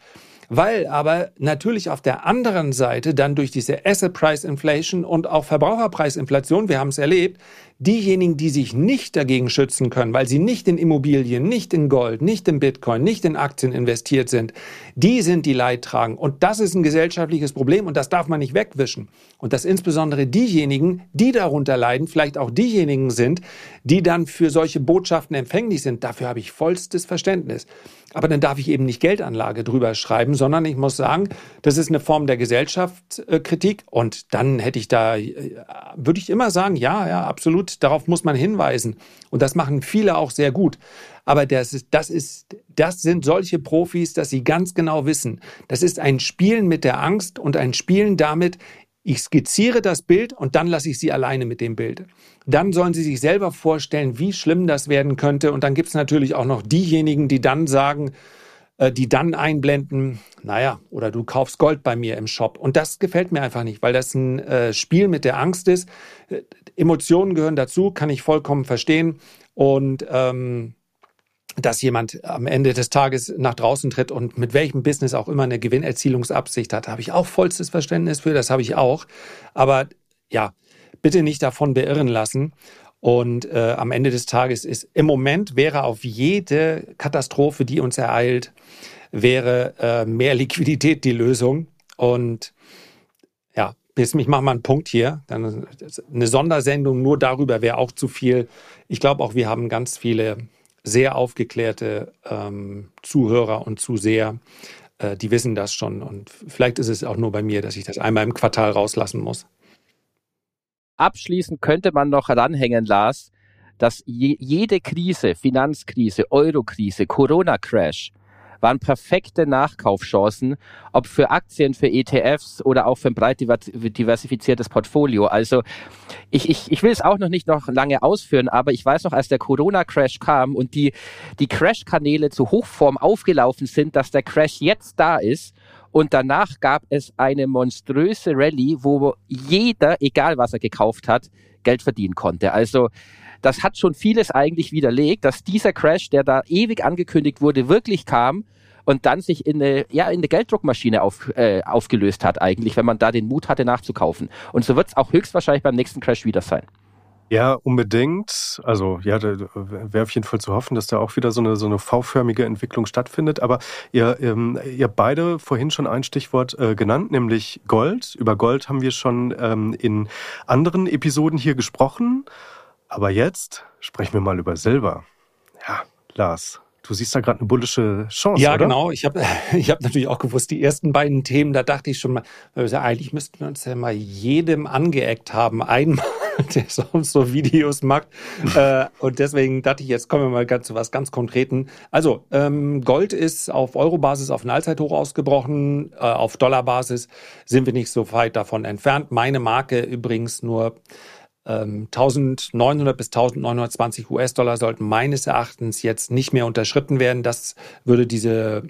Weil aber natürlich auf der anderen Seite dann durch diese Asset Price Inflation und auch Verbraucherpreisinflation, wir haben es erlebt, diejenigen, die sich nicht dagegen schützen können, weil sie nicht in Immobilien, nicht in Gold, nicht in Bitcoin, nicht in Aktien investiert sind, die sind die Leidtragenden. Und das ist ein gesellschaftliches Problem und das darf man nicht wegwischen. Und dass insbesondere diejenigen, die darunter leiden, vielleicht auch diejenigen sind, die dann für solche Botschaften empfänglich sind, dafür habe ich vollstes Verständnis. Aber dann darf ich eben nicht Geldanlage drüber schreiben, sondern ich muss sagen, das ist eine Form der Gesellschaftskritik. Und dann hätte ich da, äh, würde ich immer sagen, ja, ja, absolut, darauf muss man hinweisen. Und das machen viele auch sehr gut. Aber das ist, das ist, das sind solche Profis, dass sie ganz genau wissen, das ist ein Spielen mit der Angst und ein Spielen damit, ich skizziere das Bild und dann lasse ich sie alleine mit dem Bild. Dann sollen sie sich selber vorstellen, wie schlimm das werden könnte. Und dann gibt es natürlich auch noch diejenigen, die dann sagen, die dann einblenden, naja, oder du kaufst Gold bei mir im Shop. Und das gefällt mir einfach nicht, weil das ein äh, Spiel mit der Angst ist. Äh, Emotionen gehören dazu, kann ich vollkommen verstehen. Und ähm, dass jemand am Ende des Tages nach draußen tritt und mit welchem Business auch immer eine Gewinnerzielungsabsicht hat, habe ich auch vollstes Verständnis für, das habe ich auch. Aber ja, bitte nicht davon beirren lassen. Und äh, am Ende des Tages ist im Moment wäre auf jede Katastrophe, die uns ereilt, wäre äh, mehr Liquidität die Lösung. Und ja, ich mache mal einen Punkt hier. Dann eine Sondersendung nur darüber wäre auch zu viel. Ich glaube auch, wir haben ganz viele sehr aufgeklärte ähm, Zuhörer und Zuseher, äh, die wissen das schon. Und vielleicht ist es auch nur bei mir, dass ich das einmal im Quartal rauslassen muss. Abschließend könnte man noch ranhängen, Lars, dass je, jede Krise, Finanzkrise, Eurokrise, Corona-Crash, waren perfekte Nachkaufchancen, ob für Aktien, für ETFs oder auch für ein breit diversifiziertes Portfolio. Also ich, ich, ich will es auch noch nicht noch lange ausführen, aber ich weiß noch, als der Corona-Crash kam und die, die Crash-Kanäle zu Hochform aufgelaufen sind, dass der Crash jetzt da ist und danach gab es eine monströse Rallye, wo jeder, egal was er gekauft hat, Geld verdienen konnte. Also das hat schon vieles eigentlich widerlegt, dass dieser Crash, der da ewig angekündigt wurde, wirklich kam und dann sich in eine, ja, in eine Gelddruckmaschine auf, äh, aufgelöst hat eigentlich, wenn man da den Mut hatte nachzukaufen. Und so wird es auch höchstwahrscheinlich beim nächsten Crash wieder sein. Ja, unbedingt. Also ja, da wäre auf jeden Fall zu hoffen, dass da auch wieder so eine so eine V-förmige Entwicklung stattfindet. Aber ihr, ähm, ihr beide vorhin schon ein Stichwort äh, genannt, nämlich Gold. Über Gold haben wir schon ähm, in anderen Episoden hier gesprochen. Aber jetzt sprechen wir mal über Silber. Ja, Lars, Du siehst da gerade eine bullische Chance. Ja, oder? genau. Ich habe ich hab natürlich auch gewusst, die ersten beiden Themen, da dachte ich schon mal, also eigentlich müssten wir uns ja mal jedem angeeckt haben. Einmal, der sonst so Videos macht. äh, und deswegen dachte ich, jetzt kommen wir mal ganz, zu was ganz Konkreten. Also, ähm, Gold ist auf Euro-Basis auf ein Allzeithoch ausgebrochen. Äh, auf Dollar-Basis sind wir nicht so weit davon entfernt. Meine Marke übrigens nur 1900 ähm, bis 1920 US-Dollar sollten meines Erachtens jetzt nicht mehr unterschritten werden. Das würde diese,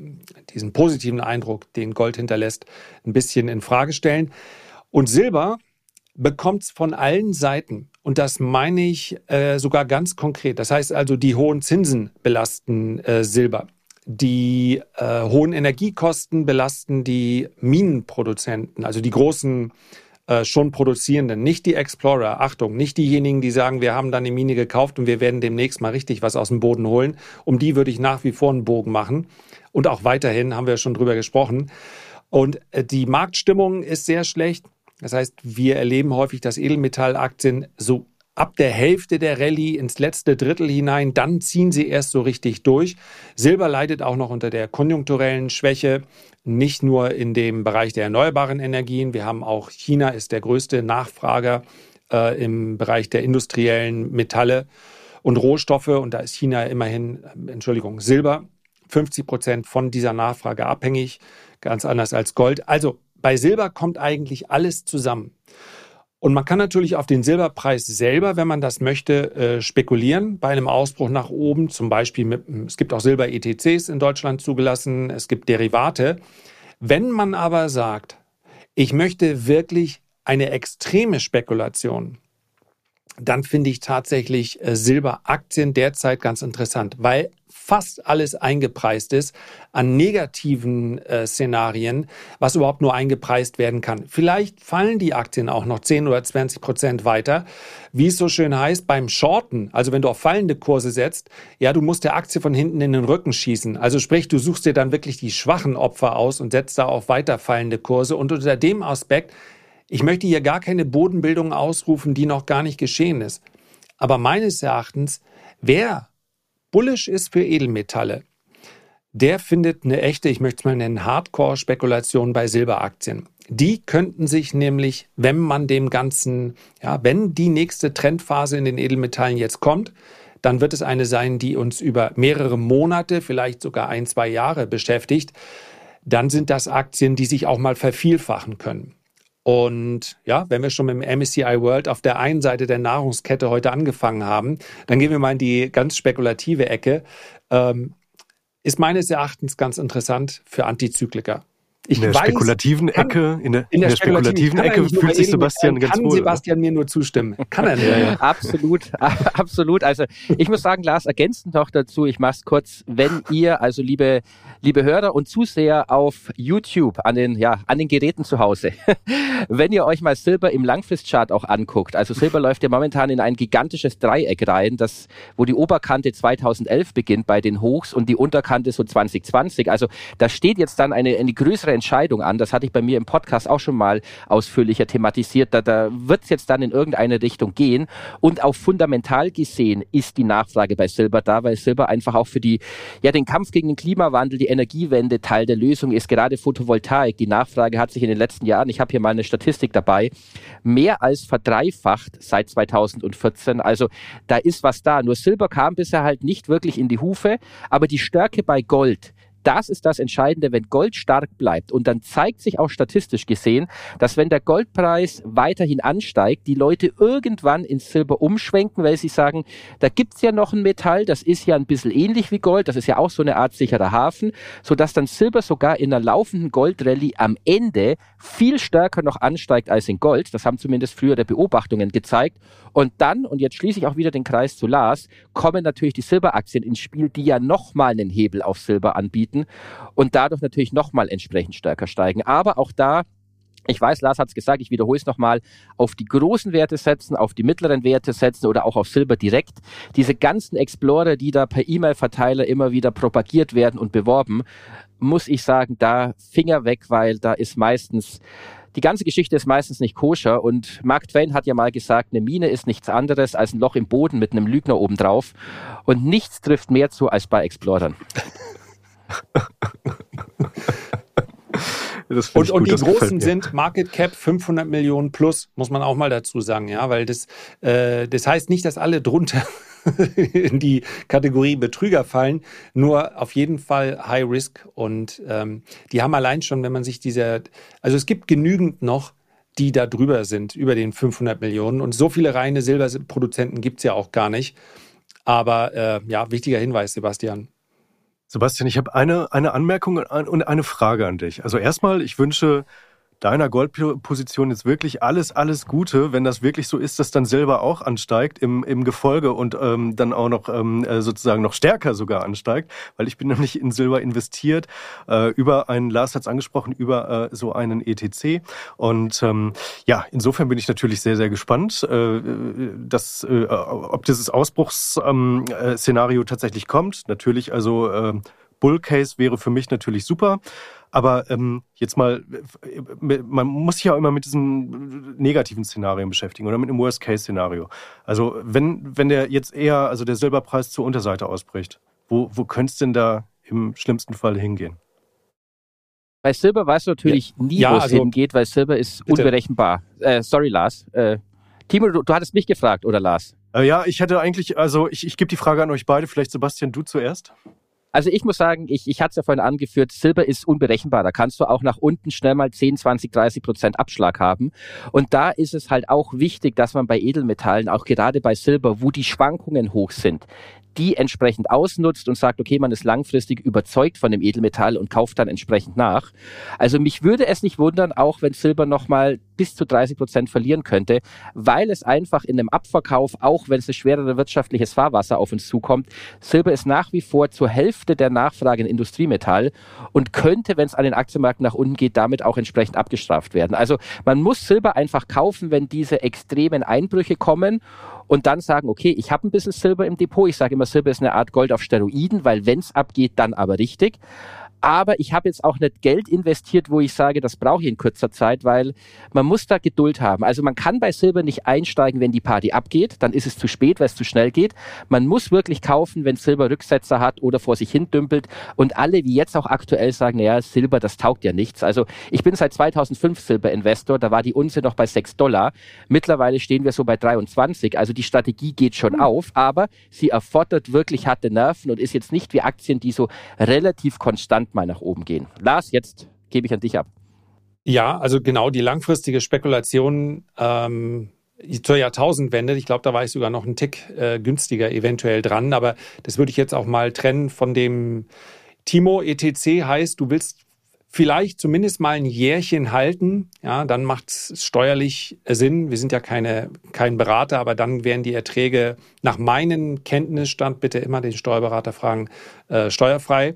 diesen positiven Eindruck, den Gold hinterlässt, ein bisschen in Frage stellen. Und Silber bekommt es von allen Seiten. Und das meine ich äh, sogar ganz konkret. Das heißt also, die hohen Zinsen belasten äh, Silber. Die äh, hohen Energiekosten belasten die Minenproduzenten, also die großen äh, schon Produzierenden, nicht die Explorer, Achtung, nicht diejenigen, die sagen, wir haben dann eine Mine gekauft und wir werden demnächst mal richtig was aus dem Boden holen. Um die würde ich nach wie vor einen Bogen machen. Und auch weiterhin haben wir schon drüber gesprochen. Und äh, die Marktstimmung ist sehr schlecht. Das heißt, wir erleben häufig, dass Edelmetallaktien so ab der Hälfte der Rallye ins letzte Drittel hinein, dann ziehen sie erst so richtig durch. Silber leidet auch noch unter der konjunkturellen Schwäche, nicht nur in dem Bereich der erneuerbaren Energien. Wir haben auch China ist der größte Nachfrager äh, im Bereich der industriellen Metalle und Rohstoffe und da ist China immerhin, äh, Entschuldigung, Silber 50 Prozent von dieser Nachfrage abhängig, ganz anders als Gold. Also bei Silber kommt eigentlich alles zusammen. Und man kann natürlich auf den Silberpreis selber, wenn man das möchte, äh, spekulieren. Bei einem Ausbruch nach oben, zum Beispiel mit, es gibt auch Silber-ETCs in Deutschland zugelassen, es gibt Derivate. Wenn man aber sagt, ich möchte wirklich eine extreme Spekulation, dann finde ich tatsächlich äh, Silberaktien derzeit ganz interessant, weil fast alles eingepreist ist an negativen äh, Szenarien, was überhaupt nur eingepreist werden kann. Vielleicht fallen die Aktien auch noch 10 oder 20 Prozent weiter. Wie es so schön heißt, beim Shorten, also wenn du auf fallende Kurse setzt, ja, du musst der Aktie von hinten in den Rücken schießen. Also sprich, du suchst dir dann wirklich die schwachen Opfer aus und setzt da auf weiter fallende Kurse. Und unter dem Aspekt ich möchte hier gar keine Bodenbildung ausrufen, die noch gar nicht geschehen ist. Aber meines Erachtens, wer bullish ist für Edelmetalle, der findet eine echte, ich möchte es mal nennen, Hardcore-Spekulation bei Silberaktien. Die könnten sich nämlich, wenn man dem Ganzen, ja, wenn die nächste Trendphase in den Edelmetallen jetzt kommt, dann wird es eine sein, die uns über mehrere Monate, vielleicht sogar ein, zwei Jahre beschäftigt. Dann sind das Aktien, die sich auch mal vervielfachen können. Und ja, wenn wir schon mit dem MSCI World auf der einen Seite der Nahrungskette heute angefangen haben, dann gehen wir mal in die ganz spekulative Ecke. Ähm, ist meines Erachtens ganz interessant für Antizykliker. Ich in der weiß, spekulativen kann, Ecke, in der, in der, in der spekulativen, Ecke fühlt sich Sebastian ganz kann wohl. Kann Sebastian mir nur zustimmen? Kann er nicht? ja, ja. Absolut, absolut. Also ich muss sagen, Lars, ergänzend noch dazu, ich mache es kurz, wenn ihr, also liebe, liebe Hörer und Zuseher auf YouTube an den, ja, an den Geräten zu Hause, wenn ihr euch mal Silber im Langfristchart auch anguckt, also Silber läuft ja momentan in ein gigantisches Dreieck rein, das, wo die Oberkante 2011 beginnt bei den Hochs und die Unterkante so 2020. Also da steht jetzt dann eine, eine größere Entscheidung an. Das hatte ich bei mir im Podcast auch schon mal ausführlicher thematisiert. Da, da wird es jetzt dann in irgendeine Richtung gehen. Und auch fundamental gesehen ist die Nachfrage bei Silber da, weil Silber einfach auch für die, ja, den Kampf gegen den Klimawandel, die Energiewende Teil der Lösung ist. Gerade Photovoltaik. Die Nachfrage hat sich in den letzten Jahren, ich habe hier mal eine Statistik dabei, mehr als verdreifacht seit 2014. Also da ist was da. Nur Silber kam bisher halt nicht wirklich in die Hufe, aber die Stärke bei Gold, das ist das Entscheidende, wenn Gold stark bleibt. Und dann zeigt sich auch statistisch gesehen, dass wenn der Goldpreis weiterhin ansteigt, die Leute irgendwann ins Silber umschwenken, weil sie sagen, da gibt's ja noch ein Metall, das ist ja ein bisschen ähnlich wie Gold, das ist ja auch so eine Art sicherer Hafen, sodass dann Silber sogar in einer laufenden Goldrallye am Ende viel stärker noch ansteigt als in Gold. Das haben zumindest frühere Beobachtungen gezeigt. Und dann, und jetzt schließe ich auch wieder den Kreis zu Lars, kommen natürlich die Silberaktien ins Spiel, die ja nochmal einen Hebel auf Silber anbieten bieten und dadurch natürlich nochmal entsprechend stärker steigen. Aber auch da ich weiß, Lars hat es gesagt, ich wiederhole es nochmal, auf die großen Werte setzen, auf die mittleren Werte setzen oder auch auf Silber direkt. Diese ganzen Explorer, die da per E-Mail-Verteiler immer wieder propagiert werden und beworben, muss ich sagen, da Finger weg, weil da ist meistens die ganze Geschichte ist meistens nicht koscher und Mark Twain hat ja mal gesagt, eine Mine ist nichts anderes als ein Loch im Boden mit einem Lügner obendrauf und nichts trifft mehr zu als bei Explorern. und, und die großen sind Market Cap 500 Millionen plus, muss man auch mal dazu sagen, ja, weil das, äh, das heißt nicht, dass alle drunter in die Kategorie Betrüger fallen, nur auf jeden Fall High Risk und ähm, die haben allein schon, wenn man sich dieser, also es gibt genügend noch, die da drüber sind, über den 500 Millionen und so viele reine Silberproduzenten gibt es ja auch gar nicht. Aber äh, ja, wichtiger Hinweis, Sebastian. Sebastian, ich habe eine, eine Anmerkung und eine Frage an dich. Also erstmal, ich wünsche deiner Goldposition jetzt wirklich alles, alles Gute, wenn das wirklich so ist, dass dann Silber auch ansteigt im, im Gefolge und ähm, dann auch noch ähm, äh, sozusagen noch stärker sogar ansteigt, weil ich bin nämlich in Silber investiert, äh, über einen, Lars hat es angesprochen, über äh, so einen ETC und ähm, ja, insofern bin ich natürlich sehr, sehr gespannt, äh, dass, äh, ob dieses Ausbruchsszenario ähm, äh, tatsächlich kommt. Natürlich, also äh, Bull Case wäre für mich natürlich super. Aber ähm, jetzt mal, man muss sich ja immer mit diesen negativen Szenarien beschäftigen oder mit einem Worst-Case-Szenario. Also wenn, wenn der jetzt eher, also der Silberpreis zur Unterseite ausbricht, wo, wo könnte es denn da im schlimmsten Fall hingehen? Bei Silber weißt du natürlich ja. nie, ja, wo es also, hingeht, weil Silber ist bitte. unberechenbar. Äh, sorry, Lars. Äh, Timo, du, du, hattest mich gefragt, oder Lars? Äh, ja, ich hätte eigentlich, also ich, ich gebe die Frage an euch beide. Vielleicht Sebastian, du zuerst. Also ich muss sagen, ich, ich hatte es ja vorhin angeführt, Silber ist unberechenbar. Da kannst du auch nach unten schnell mal 10, 20, 30 Prozent Abschlag haben. Und da ist es halt auch wichtig, dass man bei Edelmetallen, auch gerade bei Silber, wo die Schwankungen hoch sind, die entsprechend ausnutzt und sagt, okay, man ist langfristig überzeugt von dem Edelmetall und kauft dann entsprechend nach. Also mich würde es nicht wundern, auch wenn Silber nochmal bis zu 30 Prozent verlieren könnte, weil es einfach in einem Abverkauf, auch wenn es ein schwereres wirtschaftliches Fahrwasser auf uns zukommt, Silber ist nach wie vor zur Hälfte der Nachfrage in Industriemetall und könnte, wenn es an den Aktienmarkt nach unten geht, damit auch entsprechend abgestraft werden. Also man muss Silber einfach kaufen, wenn diese extremen Einbrüche kommen und dann sagen, okay, ich habe ein bisschen Silber im Depot. Ich sage immer, Silber ist eine Art Gold auf Steroiden, weil wenn es abgeht, dann aber richtig. Aber ich habe jetzt auch nicht Geld investiert, wo ich sage, das brauche ich in kurzer Zeit, weil man muss da Geduld haben. Also man kann bei Silber nicht einsteigen, wenn die Party abgeht, dann ist es zu spät, weil es zu schnell geht. Man muss wirklich kaufen, wenn Silber Rücksetzer hat oder vor sich hin dümpelt. Und alle, wie jetzt auch aktuell sagen, naja, Silber, das taugt ja nichts. Also ich bin seit 2005 Silber-Investor, da war die Unze noch bei 6 Dollar. Mittlerweile stehen wir so bei 23. Also die Strategie geht schon hm. auf, aber sie erfordert wirklich harte Nerven und ist jetzt nicht wie Aktien, die so relativ konstant mal nach oben gehen. Lars, jetzt gebe ich an dich ab. Ja, also genau die langfristige Spekulation ähm, zur Jahrtausendwende. Ich glaube, da war ich sogar noch einen Tick äh, günstiger eventuell dran, aber das würde ich jetzt auch mal trennen von dem Timo ETC heißt, du willst vielleicht zumindest mal ein Jährchen halten, ja, dann macht es steuerlich Sinn. Wir sind ja keine, kein Berater, aber dann wären die Erträge nach meinem Kenntnisstand, bitte immer den Steuerberater fragen, äh, steuerfrei.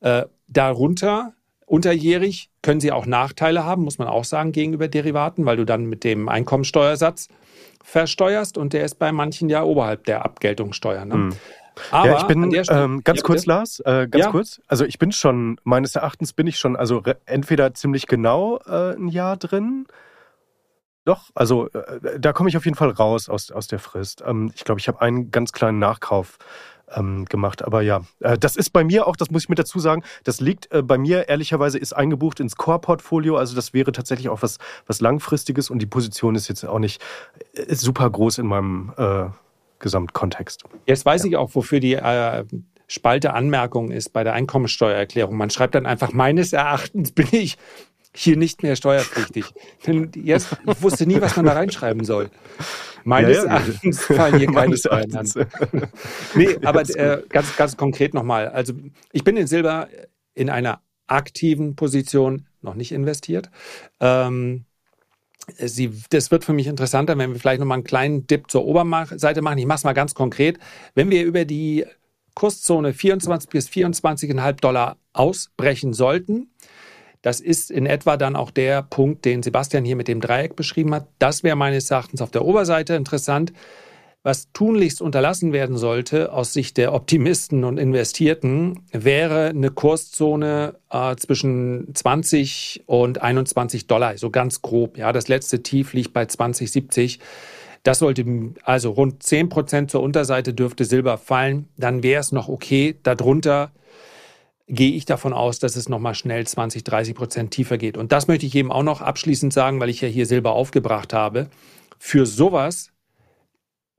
Äh, darunter, unterjährig, können sie auch Nachteile haben, muss man auch sagen, gegenüber Derivaten, weil du dann mit dem Einkommensteuersatz versteuerst und der ist bei manchen ja oberhalb der Abgeltungssteuer. Ne? Mhm. Aber ja, ich bin ähm, ganz ja, kurz, Lars, äh, ganz ja. kurz. Also ich bin schon, meines Erachtens bin ich schon, also entweder ziemlich genau äh, ein Jahr drin. Doch, also äh, da komme ich auf jeden Fall raus aus, aus der Frist. Ähm, ich glaube, ich habe einen ganz kleinen Nachkauf ähm, gemacht. Aber ja, äh, das ist bei mir auch, das muss ich mit dazu sagen, das liegt äh, bei mir ehrlicherweise, ist eingebucht ins Core-Portfolio. Also das wäre tatsächlich auch was, was Langfristiges und die Position ist jetzt auch nicht äh, super groß in meinem äh, Gesamtkontext. Jetzt weiß ja. ich auch, wofür die äh, Spalte Anmerkung ist bei der Einkommensteuererklärung. Man schreibt dann einfach, meines Erachtens bin ich hier nicht mehr steuerpflichtig. Denn jetzt, ich wusste nie, was man da reinschreiben soll. Meines ja, ja. Erachtens fallen hier keine Steuern an. nee, aber äh, ganz, ganz konkret nochmal. Also ich bin in Silber in einer aktiven Position noch nicht investiert. Ähm, Sie, das wird für mich interessanter, wenn wir vielleicht nochmal einen kleinen Dip zur Oberseite machen. Ich mache es mal ganz konkret. Wenn wir über die Kurszone 24 bis 24,5 Dollar ausbrechen sollten, das ist in etwa dann auch der Punkt, den Sebastian hier mit dem Dreieck beschrieben hat. Das wäre meines Erachtens auf der Oberseite interessant. Was tunlichst unterlassen werden sollte aus Sicht der Optimisten und Investierten, wäre eine Kurszone äh, zwischen 20 und 21 Dollar, so ganz grob. Ja, das letzte Tief liegt bei 2070. Das sollte also rund 10 Prozent zur Unterseite dürfte Silber fallen. Dann wäre es noch okay. Darunter gehe ich davon aus, dass es nochmal schnell 20, 30 Prozent tiefer geht. Und das möchte ich eben auch noch abschließend sagen, weil ich ja hier Silber aufgebracht habe. Für sowas,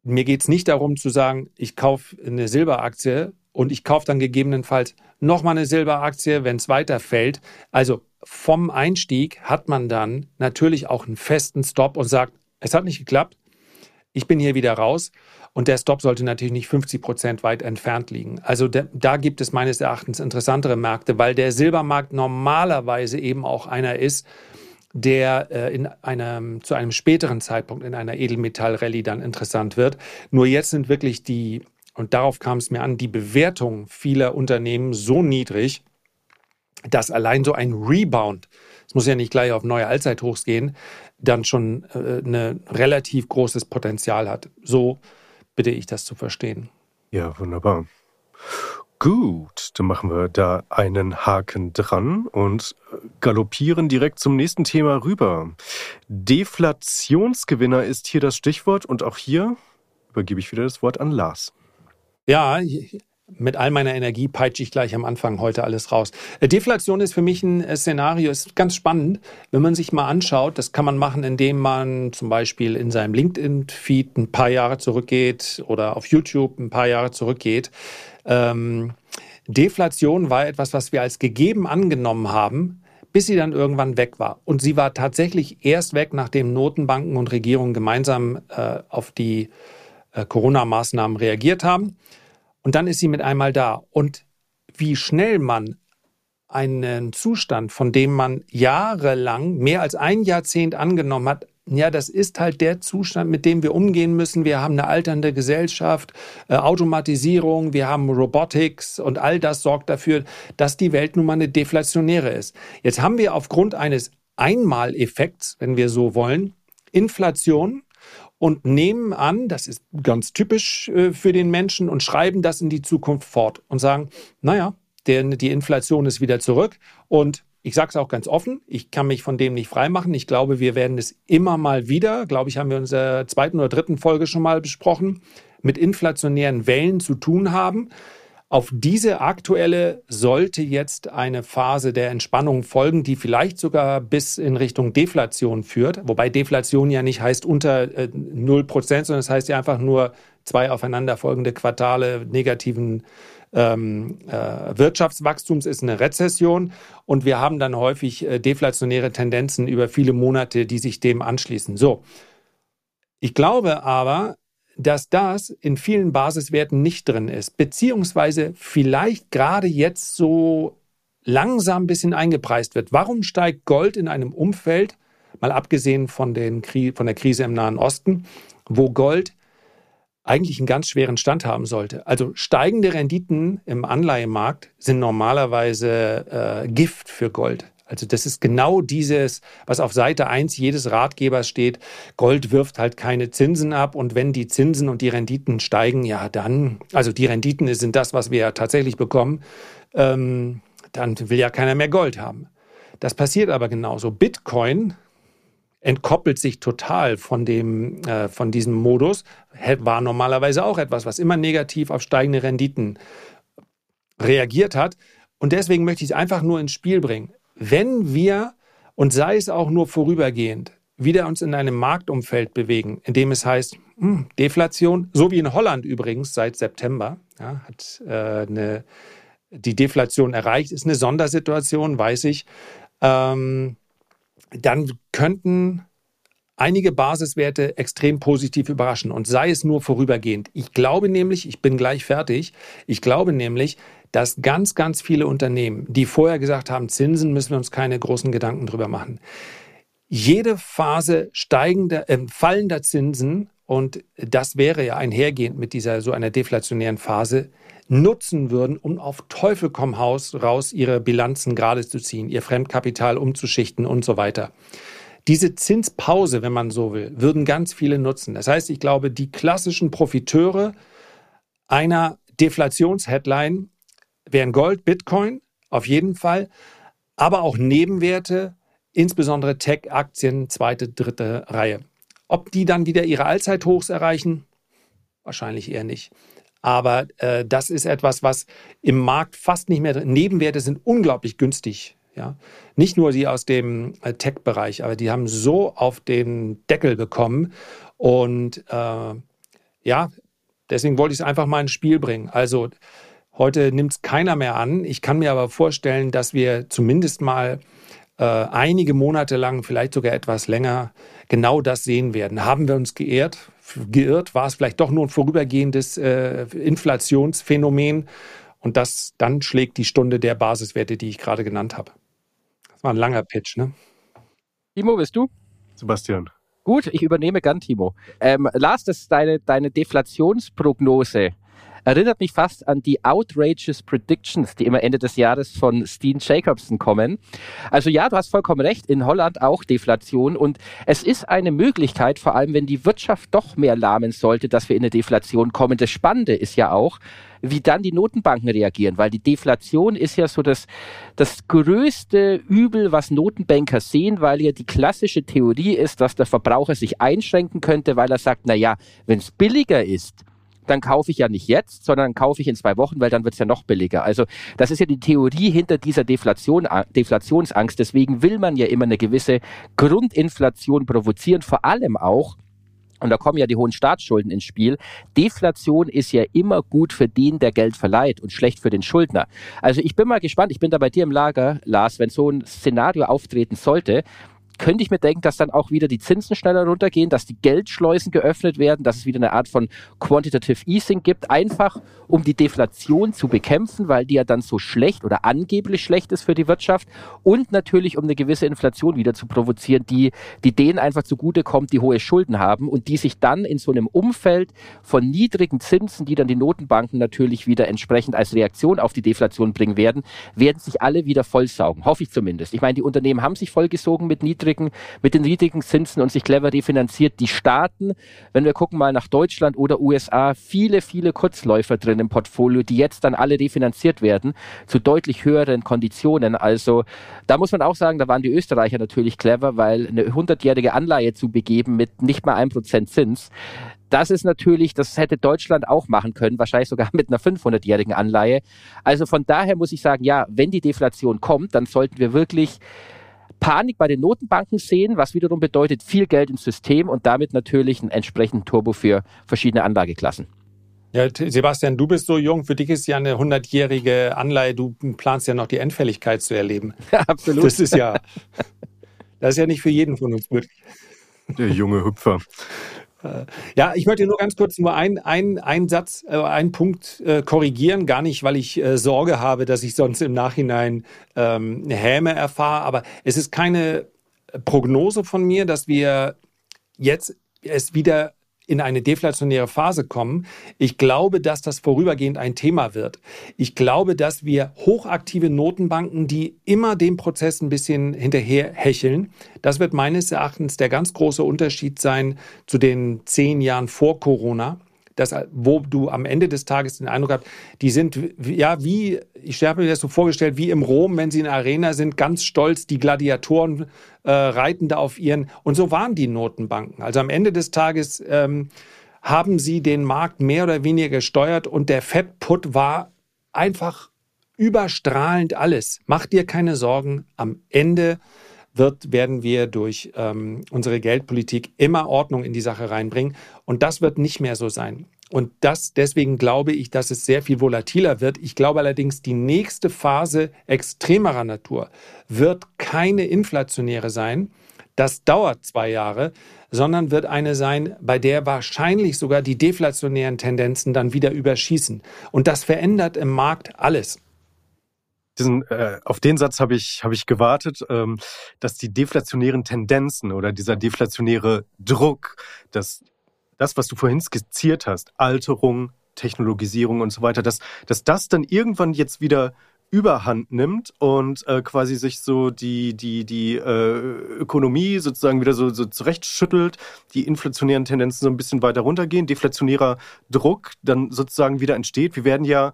mir geht es nicht darum zu sagen, ich kaufe eine Silberaktie und ich kaufe dann gegebenenfalls nochmal eine Silberaktie, wenn es weiterfällt. Also vom Einstieg hat man dann natürlich auch einen festen Stop und sagt, es hat nicht geklappt, ich bin hier wieder raus. Und der Stop sollte natürlich nicht 50 Prozent weit entfernt liegen. Also de, da gibt es meines Erachtens interessantere Märkte, weil der Silbermarkt normalerweise eben auch einer ist, der äh, in einem, zu einem späteren Zeitpunkt in einer Edelmetall-Rallye dann interessant wird. Nur jetzt sind wirklich die, und darauf kam es mir an, die Bewertungen vieler Unternehmen so niedrig, dass allein so ein Rebound, es muss ja nicht gleich auf neue Allzeithochs gehen, dann schon äh, ein relativ großes Potenzial hat. So bitte ich das zu verstehen. Ja, wunderbar. Gut, dann machen wir da einen Haken dran und galoppieren direkt zum nächsten Thema rüber. Deflationsgewinner ist hier das Stichwort und auch hier übergebe ich wieder das Wort an Lars. Ja, mit all meiner Energie peitsche ich gleich am Anfang heute alles raus. Äh, Deflation ist für mich ein äh, Szenario, ist ganz spannend, wenn man sich mal anschaut. Das kann man machen, indem man zum Beispiel in seinem LinkedIn-Feed ein paar Jahre zurückgeht oder auf YouTube ein paar Jahre zurückgeht. Ähm, Deflation war etwas, was wir als gegeben angenommen haben, bis sie dann irgendwann weg war. Und sie war tatsächlich erst weg, nachdem Notenbanken und Regierungen gemeinsam äh, auf die äh, Corona-Maßnahmen reagiert haben. Und dann ist sie mit einmal da. Und wie schnell man einen Zustand, von dem man jahrelang, mehr als ein Jahrzehnt angenommen hat, ja, das ist halt der Zustand, mit dem wir umgehen müssen. Wir haben eine alternde Gesellschaft, äh, Automatisierung, wir haben Robotics und all das sorgt dafür, dass die Welt nun mal eine deflationäre ist. Jetzt haben wir aufgrund eines Einmaleffekts, wenn wir so wollen, Inflation und nehmen an, das ist ganz typisch äh, für den Menschen und schreiben das in die Zukunft fort und sagen, naja, der, die Inflation ist wieder zurück und ich sage es auch ganz offen, ich kann mich von dem nicht freimachen. Ich glaube, wir werden es immer mal wieder, glaube ich, haben wir in unserer zweiten oder dritten Folge schon mal besprochen, mit inflationären Wellen zu tun haben. Auf diese aktuelle sollte jetzt eine Phase der Entspannung folgen, die vielleicht sogar bis in Richtung Deflation führt. Wobei Deflation ja nicht heißt unter äh, 0%, sondern es das heißt ja einfach nur zwei aufeinanderfolgende Quartale negativen ähm, äh, Wirtschaftswachstums ist eine Rezession und wir haben dann häufig äh, deflationäre Tendenzen über viele Monate, die sich dem anschließen. So. Ich glaube aber, dass das in vielen Basiswerten nicht drin ist, beziehungsweise vielleicht gerade jetzt so langsam ein bisschen eingepreist wird. Warum steigt Gold in einem Umfeld, mal abgesehen von, den, von der Krise im Nahen Osten, wo Gold eigentlich einen ganz schweren Stand haben sollte. Also steigende Renditen im Anleihemarkt sind normalerweise äh, Gift für Gold. Also das ist genau dieses, was auf Seite 1 jedes Ratgebers steht. Gold wirft halt keine Zinsen ab und wenn die Zinsen und die Renditen steigen, ja dann, also die Renditen sind das, was wir ja tatsächlich bekommen, ähm, dann will ja keiner mehr Gold haben. Das passiert aber genauso. Bitcoin entkoppelt sich total von dem, äh, von diesem Modus, war normalerweise auch etwas, was immer negativ auf steigende Renditen reagiert hat. Und deswegen möchte ich es einfach nur ins Spiel bringen. Wenn wir, und sei es auch nur vorübergehend, wieder uns in einem Marktumfeld bewegen, in dem es heißt, hm, Deflation, so wie in Holland übrigens seit September, ja, hat äh, eine, die Deflation erreicht, ist eine Sondersituation, weiß ich. Ähm, dann könnten einige Basiswerte extrem positiv überraschen und sei es nur vorübergehend. Ich glaube nämlich, ich bin gleich fertig, ich glaube nämlich, dass ganz, ganz viele Unternehmen, die vorher gesagt haben, Zinsen müssen wir uns keine großen Gedanken drüber machen, jede Phase steigender, äh, fallender Zinsen und das wäre ja einhergehend mit dieser so einer deflationären Phase, nutzen würden, um auf Teufel komm Haus raus ihre Bilanzen gerade zu ziehen, ihr Fremdkapital umzuschichten und so weiter. Diese Zinspause, wenn man so will, würden ganz viele nutzen. Das heißt, ich glaube, die klassischen Profiteure einer Deflationsheadline wären Gold, Bitcoin, auf jeden Fall, aber auch Nebenwerte, insbesondere Tech-Aktien, zweite, dritte Reihe. Ob die dann wieder ihre Allzeithochs erreichen? Wahrscheinlich eher nicht. Aber äh, das ist etwas, was im Markt fast nicht mehr. Nebenwerte sind unglaublich günstig. Ja, nicht nur die aus dem äh, Tech-Bereich, aber die haben so auf den Deckel bekommen. Und äh, ja, deswegen wollte ich es einfach mal ins Spiel bringen. Also heute nimmt es keiner mehr an. Ich kann mir aber vorstellen, dass wir zumindest mal äh, einige Monate lang, vielleicht sogar etwas länger, genau das sehen werden. Haben wir uns geehrt? geirrt? War es vielleicht doch nur ein vorübergehendes äh, Inflationsphänomen? Und das dann schlägt die Stunde der Basiswerte, die ich gerade genannt habe. Das war ein langer Pitch, ne? Timo, bist du? Sebastian. Gut, ich übernehme gern, Timo. Ähm, Lars, das ist deine, deine Deflationsprognose erinnert mich fast an die Outrageous Predictions, die immer Ende des Jahres von Steen Jacobson kommen. Also ja, du hast vollkommen recht, in Holland auch Deflation und es ist eine Möglichkeit, vor allem wenn die Wirtschaft doch mehr lahmen sollte, dass wir in eine Deflation kommen. Das Spannende ist ja auch, wie dann die Notenbanken reagieren, weil die Deflation ist ja so das, das größte Übel, was Notenbanker sehen, weil ja die klassische Theorie ist, dass der Verbraucher sich einschränken könnte, weil er sagt, na ja, wenn es billiger ist, dann kaufe ich ja nicht jetzt, sondern kaufe ich in zwei Wochen, weil dann wird es ja noch billiger. Also das ist ja die Theorie hinter dieser Deflation, Deflationsangst. Deswegen will man ja immer eine gewisse Grundinflation provozieren, vor allem auch, und da kommen ja die hohen Staatsschulden ins Spiel. Deflation ist ja immer gut für den, der Geld verleiht und schlecht für den Schuldner. Also ich bin mal gespannt, ich bin da bei dir im Lager, Lars, wenn so ein Szenario auftreten sollte, könnte ich mir denken, dass dann auch wieder die Zinsen schneller runtergehen, dass die Geldschleusen geöffnet werden, dass es wieder eine Art von Quantitative Easing gibt, einfach um die Deflation zu bekämpfen, weil die ja dann so schlecht oder angeblich schlecht ist für die Wirtschaft und natürlich um eine gewisse Inflation wieder zu provozieren, die, die denen einfach zugutekommt, die hohe Schulden haben und die sich dann in so einem Umfeld von niedrigen Zinsen, die dann die Notenbanken natürlich wieder entsprechend als Reaktion auf die Deflation bringen werden, werden sich alle wieder vollsaugen. Hoffe ich zumindest. Ich meine, die Unternehmen haben sich vollgesogen mit niedrigen niedrigen, mit den niedrigen Zinsen und sich clever refinanziert. Die Staaten, wenn wir gucken mal nach Deutschland oder USA, viele, viele Kurzläufer drin im Portfolio, die jetzt dann alle refinanziert werden zu deutlich höheren Konditionen. Also da muss man auch sagen, da waren die Österreicher natürlich clever, weil eine 100-jährige Anleihe zu begeben mit nicht mal 1% Zins, das ist natürlich, das hätte Deutschland auch machen können, wahrscheinlich sogar mit einer 500-jährigen Anleihe. Also von daher muss ich sagen, ja, wenn die Deflation kommt, dann sollten wir wirklich Panik bei den Notenbanken sehen, was wiederum bedeutet viel Geld ins System und damit natürlich einen entsprechenden Turbo für verschiedene Anlageklassen. Ja, Sebastian, du bist so jung, für dich ist ja eine 100-jährige Anleihe, du planst ja noch die Endfälligkeit zu erleben. absolut. Das ist ja, das ist ja nicht für jeden von uns möglich. Der junge Hüpfer. Äh, ja, ich möchte nur ganz kurz nur einen ein Satz, äh, einen Punkt äh, korrigieren. Gar nicht, weil ich Sorge habe, dass ich sonst im Nachhinein ähm, Häme erfahre. Aber es ist keine Prognose von mir, dass wir jetzt es wieder in eine deflationäre Phase kommen. Ich glaube, dass das vorübergehend ein Thema wird. Ich glaube, dass wir hochaktive Notenbanken, die immer dem Prozess ein bisschen hinterher hecheln, das wird meines Erachtens der ganz große Unterschied sein zu den zehn Jahren vor Corona das, wo du am Ende des Tages den Eindruck hast, die sind ja wie, ich habe mir das so vorgestellt, wie im Rom, wenn sie in der Arena sind, ganz stolz, die Gladiatoren äh, reiten da auf ihren. Und so waren die Notenbanken. Also am Ende des Tages ähm, haben sie den Markt mehr oder weniger gesteuert und der Fettput war einfach überstrahlend alles. Mach dir keine Sorgen, am Ende wird, werden wir durch ähm, unsere Geldpolitik immer Ordnung in die Sache reinbringen. Und das wird nicht mehr so sein. Und das, deswegen glaube ich, dass es sehr viel volatiler wird. Ich glaube allerdings, die nächste Phase extremerer Natur wird keine inflationäre sein. Das dauert zwei Jahre, sondern wird eine sein, bei der wahrscheinlich sogar die deflationären Tendenzen dann wieder überschießen. Und das verändert im Markt alles diesen, äh, auf den Satz habe ich, habe ich gewartet, ähm, dass die deflationären Tendenzen oder dieser deflationäre Druck, dass das, was du vorhin skizziert hast, Alterung, Technologisierung und so weiter, dass, dass das dann irgendwann jetzt wieder Überhand nimmt und äh, quasi sich so die, die, die äh, Ökonomie sozusagen wieder so, so zurechtschüttelt, die inflationären Tendenzen so ein bisschen weiter runtergehen, deflationärer Druck dann sozusagen wieder entsteht. Wir werden ja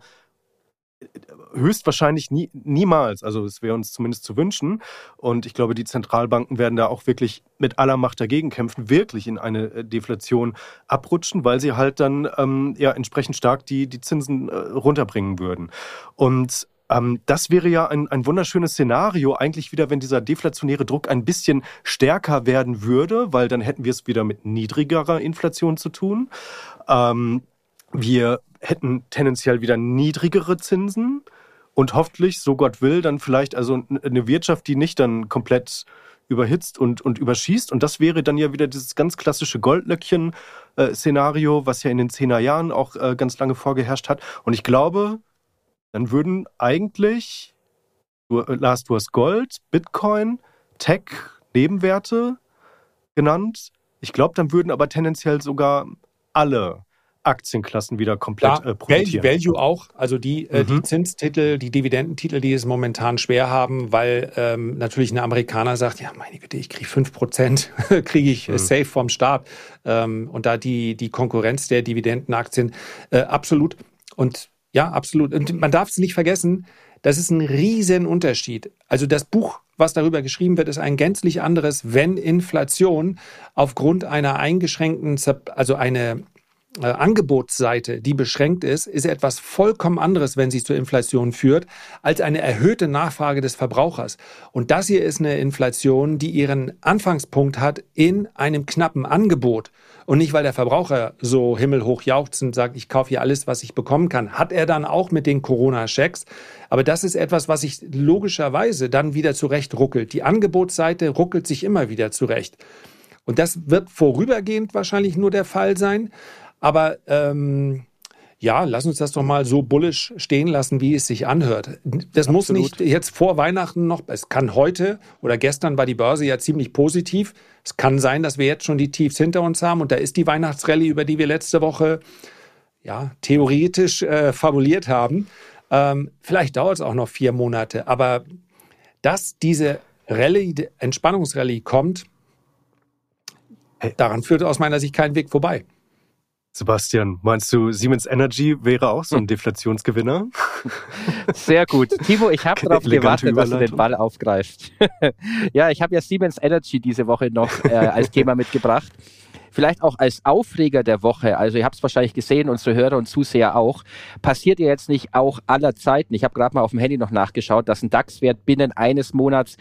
höchstwahrscheinlich nie, niemals, also es wäre uns zumindest zu wünschen. Und ich glaube, die Zentralbanken werden da auch wirklich mit aller Macht dagegen kämpfen, wirklich in eine äh, Deflation abrutschen, weil sie halt dann ähm, ja entsprechend stark die, die Zinsen äh, runterbringen würden. Und ähm, das wäre ja ein, ein wunderschönes Szenario, eigentlich wieder, wenn dieser deflationäre Druck ein bisschen stärker werden würde, weil dann hätten wir es wieder mit niedrigerer Inflation zu tun. Ähm, wir hätten tendenziell wieder niedrigere Zinsen und hoffentlich, so Gott will, dann vielleicht also eine Wirtschaft, die nicht dann komplett überhitzt und, und überschießt. Und das wäre dann ja wieder dieses ganz klassische Goldlöckchen-Szenario, was ja in den zehner Jahren auch äh, ganz lange vorgeherrscht hat. Und ich glaube, dann würden eigentlich, du, äh, Lars, du hast Gold, Bitcoin, Tech, Nebenwerte genannt. Ich glaube, dann würden aber tendenziell sogar alle Aktienklassen wieder komplett ja, äh, profitieren. Value auch, also die, äh, mhm. die Zinstitel, die Dividendentitel, die es momentan schwer haben, weil ähm, natürlich ein Amerikaner sagt, ja meine Güte, ich kriege 5%, kriege ich äh, mhm. safe vom Staat. Ähm, und da die, die Konkurrenz der Dividendenaktien äh, absolut und ja, absolut. Und man darf es nicht vergessen, das ist ein Riesenunterschied. Also das Buch, was darüber geschrieben wird, ist ein gänzlich anderes, wenn Inflation aufgrund einer eingeschränkten, also eine äh, Angebotsseite, die beschränkt ist, ist etwas vollkommen anderes, wenn sie zur Inflation führt, als eine erhöhte Nachfrage des Verbrauchers. Und das hier ist eine Inflation, die ihren Anfangspunkt hat in einem knappen Angebot. Und nicht, weil der Verbraucher so himmelhoch jauchzend sagt, ich kaufe hier alles, was ich bekommen kann. Hat er dann auch mit den Corona-Schecks. Aber das ist etwas, was sich logischerweise dann wieder zurecht ruckelt. Die Angebotsseite ruckelt sich immer wieder zurecht. Und das wird vorübergehend wahrscheinlich nur der Fall sein. Aber ähm, ja, lass uns das doch mal so bullisch stehen lassen, wie es sich anhört. Das Absolut. muss nicht jetzt vor Weihnachten noch, es kann heute oder gestern war die Börse ja ziemlich positiv. Es kann sein, dass wir jetzt schon die Tiefs hinter uns haben und da ist die Weihnachtsrallye, über die wir letzte Woche ja, theoretisch äh, fabuliert haben. Ähm, vielleicht dauert es auch noch vier Monate, aber dass diese Rallye, Entspannungsrallye kommt, daran führt aus meiner Sicht kein Weg vorbei. Sebastian, meinst du, Siemens Energy wäre auch so ein hm. Deflationsgewinner? Sehr gut. Timo, ich habe darauf gewartet, dass du den Ball aufgreifst. ja, ich habe ja Siemens Energy diese Woche noch äh, als Thema mitgebracht. Vielleicht auch als Aufreger der Woche, also ihr habt es wahrscheinlich gesehen, unsere Hörer und Zuseher auch, passiert ihr jetzt nicht auch aller Zeiten, ich habe gerade mal auf dem Handy noch nachgeschaut, dass ein DAX-Wert binnen eines Monats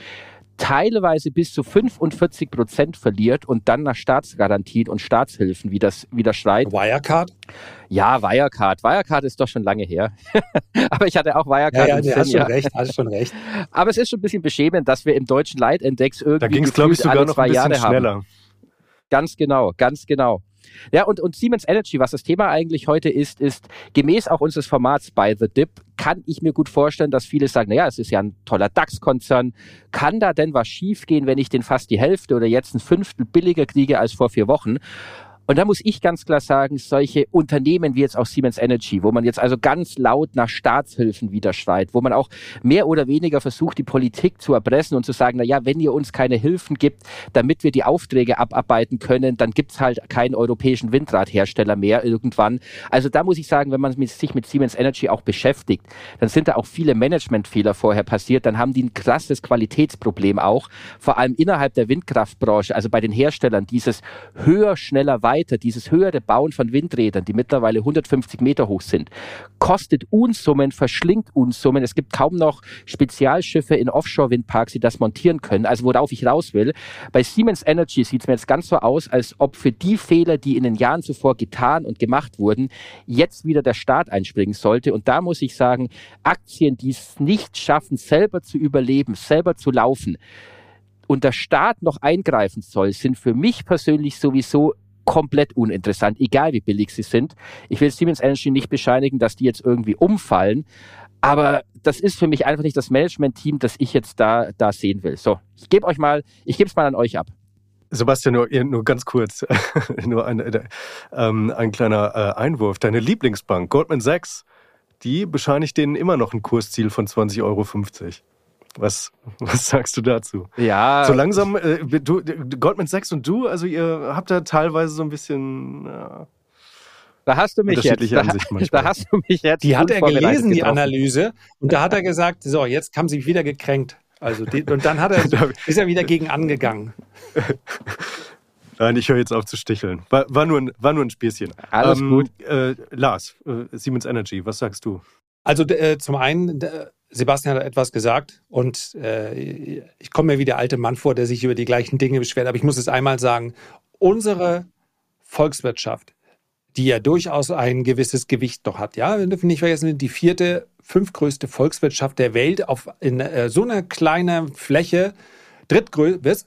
teilweise bis zu 45 Prozent verliert und dann nach Staatsgarantien und Staatshilfen wieder, wieder schreit. Wirecard? Ja, Wirecard. Wirecard ist doch schon lange her. Aber ich hatte auch Wirecard. Ja, ja, hast schon recht, hast schon recht. Aber es ist schon ein bisschen beschämend, dass wir im deutschen Leitindex irgendwie da ging's, glaube ich, sogar noch ein bisschen Jahre schneller. Haben. Ganz genau, ganz genau. Ja, und, und Siemens Energy, was das Thema eigentlich heute ist, ist gemäß auch unseres Formats bei The Dip, kann ich mir gut vorstellen, dass viele sagen, naja, es ist ja ein toller DAX-Konzern. Kann da denn was schiefgehen, wenn ich den fast die Hälfte oder jetzt ein Fünftel billiger kriege als vor vier Wochen? Und da muss ich ganz klar sagen, solche Unternehmen wie jetzt auch Siemens Energy, wo man jetzt also ganz laut nach Staatshilfen wieder schreit, wo man auch mehr oder weniger versucht, die Politik zu erpressen und zu sagen, na ja, wenn ihr uns keine Hilfen gibt, damit wir die Aufträge abarbeiten können, dann gibt's halt keinen europäischen Windradhersteller mehr irgendwann. Also da muss ich sagen, wenn man sich mit Siemens Energy auch beschäftigt, dann sind da auch viele Managementfehler vorher passiert, dann haben die ein krasses Qualitätsproblem auch, vor allem innerhalb der Windkraftbranche, also bei den Herstellern, dieses höher, schneller, weiter weiter, dieses höhere Bauen von Windrädern, die mittlerweile 150 Meter hoch sind, kostet Unsummen, verschlingt Unsummen. Es gibt kaum noch Spezialschiffe in Offshore-Windparks, die das montieren können. Also worauf ich raus will, bei Siemens Energy sieht es mir jetzt ganz so aus, als ob für die Fehler, die in den Jahren zuvor getan und gemacht wurden, jetzt wieder der Staat einspringen sollte. Und da muss ich sagen, Aktien, die es nicht schaffen, selber zu überleben, selber zu laufen, und der Staat noch eingreifen soll, sind für mich persönlich sowieso komplett uninteressant, egal wie billig sie sind. Ich will Siemens Energy nicht bescheinigen, dass die jetzt irgendwie umfallen, aber das ist für mich einfach nicht das Management-Team, das ich jetzt da, da sehen will. So, ich gebe euch mal, ich gebe es mal an euch ab. Sebastian, nur, nur ganz kurz, nur ein, äh, ähm, ein kleiner äh, Einwurf. Deine Lieblingsbank, Goldman Sachs, die bescheinigt denen immer noch ein Kursziel von 20,50 Euro. Was, was sagst du dazu? Ja. So langsam, äh, du, Goldman Sachs und du, also ihr habt da teilweise so ein bisschen. Ja, da hast du mich jetzt. Da, da, hast du mich jetzt. Die hat er gelesen, die Analyse, und da hat er gesagt, so, jetzt haben sie wieder gekränkt. Also die, und dann hat er, ist er wieder gegen angegangen. Nein, ich höre jetzt auf zu sticheln. War, war, nur, ein, war nur ein Späßchen. Alles ähm, gut. Äh, Lars, äh, Siemens Energy, was sagst du? Also äh, zum einen, Sebastian hat etwas gesagt und äh, ich komme mir wie der alte Mann vor, der sich über die gleichen Dinge beschwert. Aber ich muss es einmal sagen, unsere Volkswirtschaft, die ja durchaus ein gewisses Gewicht noch hat, ja, wir dürfen nicht vergessen, die vierte, fünftgrößte Volkswirtschaft der Welt auf in äh, so einer kleinen Fläche, drittgrößte,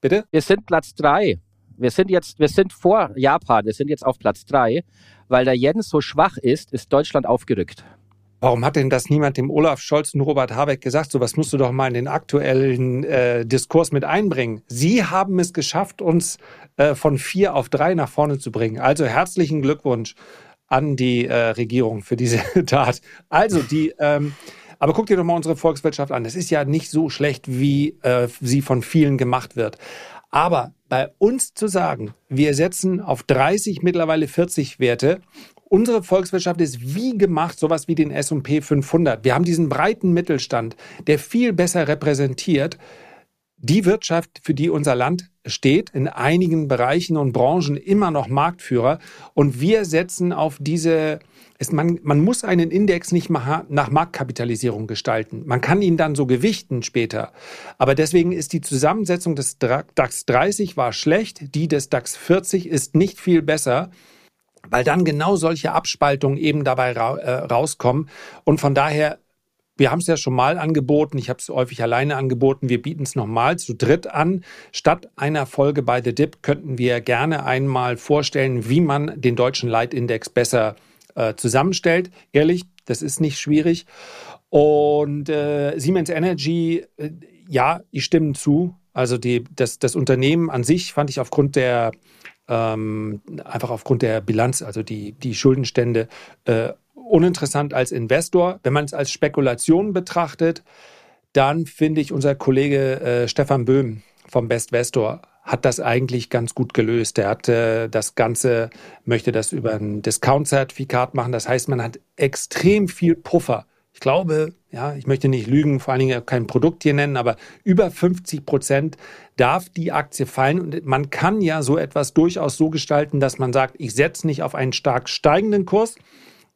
bitte? Wir sind Platz drei. Wir sind jetzt, wir sind vor Japan, wir sind jetzt auf Platz drei. Weil der Jens so schwach ist, ist Deutschland aufgerückt. Warum hat denn das niemand dem Olaf Scholz und Robert Habeck gesagt? So was musst du doch mal in den aktuellen äh, Diskurs mit einbringen. Sie haben es geschafft, uns äh, von vier auf drei nach vorne zu bringen. Also herzlichen Glückwunsch an die äh, Regierung für diese Tat. Also die, ähm, aber guck dir doch mal unsere Volkswirtschaft an. Es ist ja nicht so schlecht, wie äh, sie von vielen gemacht wird. Aber bei uns zu sagen, wir setzen auf 30, mittlerweile 40 Werte Unsere Volkswirtschaft ist wie gemacht, sowas wie den S&P 500. Wir haben diesen breiten Mittelstand, der viel besser repräsentiert die Wirtschaft, für die unser Land steht, in einigen Bereichen und Branchen immer noch Marktführer. Und wir setzen auf diese, es, man, man muss einen Index nicht nach Marktkapitalisierung gestalten. Man kann ihn dann so gewichten später. Aber deswegen ist die Zusammensetzung des DAX 30 war schlecht, die des DAX 40 ist nicht viel besser weil dann genau solche Abspaltungen eben dabei ra äh, rauskommen. Und von daher wir haben es ja schon mal angeboten, ich habe es häufig alleine angeboten, wir bieten es nochmal zu dritt an. Statt einer Folge bei The Dip könnten wir gerne einmal vorstellen, wie man den deutschen Leitindex besser äh, zusammenstellt. Ehrlich, das ist nicht schwierig. Und äh, Siemens Energy, äh, ja, ich stimme zu. Also die, das, das Unternehmen an sich fand ich aufgrund der ähm, einfach aufgrund der Bilanz, also die, die Schuldenstände, äh, uninteressant als Investor. Wenn man es als Spekulation betrachtet, dann finde ich, unser Kollege äh, Stefan Böhm vom Bestvestor hat das eigentlich ganz gut gelöst. Er hat äh, das Ganze, möchte das über ein Discount-Zertifikat machen. Das heißt, man hat extrem viel Puffer. Ich glaube, ja, ich möchte nicht lügen, vor allen Dingen kein Produkt hier nennen, aber über 50 Prozent darf die Aktie fallen. Und man kann ja so etwas durchaus so gestalten, dass man sagt, ich setze nicht auf einen stark steigenden Kurs,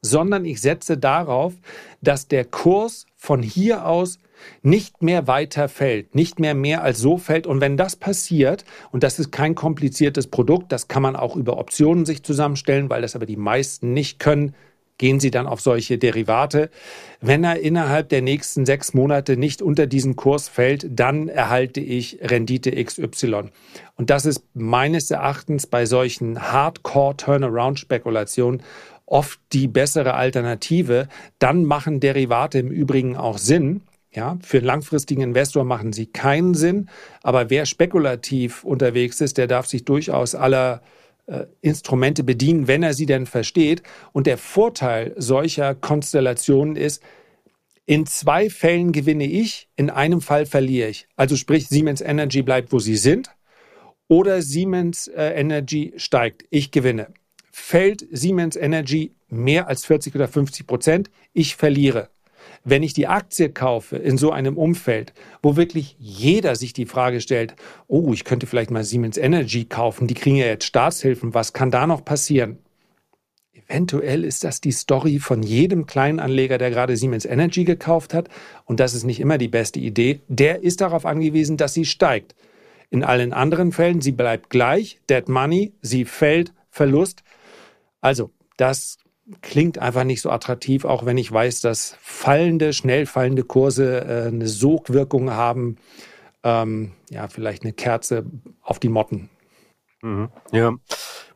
sondern ich setze darauf, dass der Kurs von hier aus nicht mehr weiter fällt, nicht mehr mehr als so fällt. Und wenn das passiert, und das ist kein kompliziertes Produkt, das kann man auch über Optionen sich zusammenstellen, weil das aber die meisten nicht können, gehen Sie dann auf solche Derivate. Wenn er innerhalb der nächsten sechs Monate nicht unter diesen Kurs fällt, dann erhalte ich Rendite XY. Und das ist meines Erachtens bei solchen Hardcore-Turnaround-Spekulationen oft die bessere Alternative. Dann machen Derivate im Übrigen auch Sinn. Ja, für einen langfristigen Investor machen sie keinen Sinn. Aber wer spekulativ unterwegs ist, der darf sich durchaus aller Instrumente bedienen, wenn er sie denn versteht. Und der Vorteil solcher Konstellationen ist, in zwei Fällen gewinne ich, in einem Fall verliere ich. Also sprich, Siemens Energy bleibt, wo sie sind, oder Siemens äh, Energy steigt. Ich gewinne fällt Siemens Energy mehr als 40 oder 50 Prozent, ich verliere. Wenn ich die Aktie kaufe in so einem Umfeld, wo wirklich jeder sich die Frage stellt, oh, ich könnte vielleicht mal Siemens Energy kaufen, die kriegen ja jetzt Staatshilfen, was kann da noch passieren? Eventuell ist das die Story von jedem Kleinanleger, der gerade Siemens Energy gekauft hat. Und das ist nicht immer die beste Idee. Der ist darauf angewiesen, dass sie steigt. In allen anderen Fällen, sie bleibt gleich, Dead Money, sie fällt, Verlust. Also, das klingt einfach nicht so attraktiv, auch wenn ich weiß, dass fallende, schnell fallende Kurse äh, eine Sogwirkung haben. Ähm, ja, vielleicht eine Kerze auf die Motten. Mhm. Ja,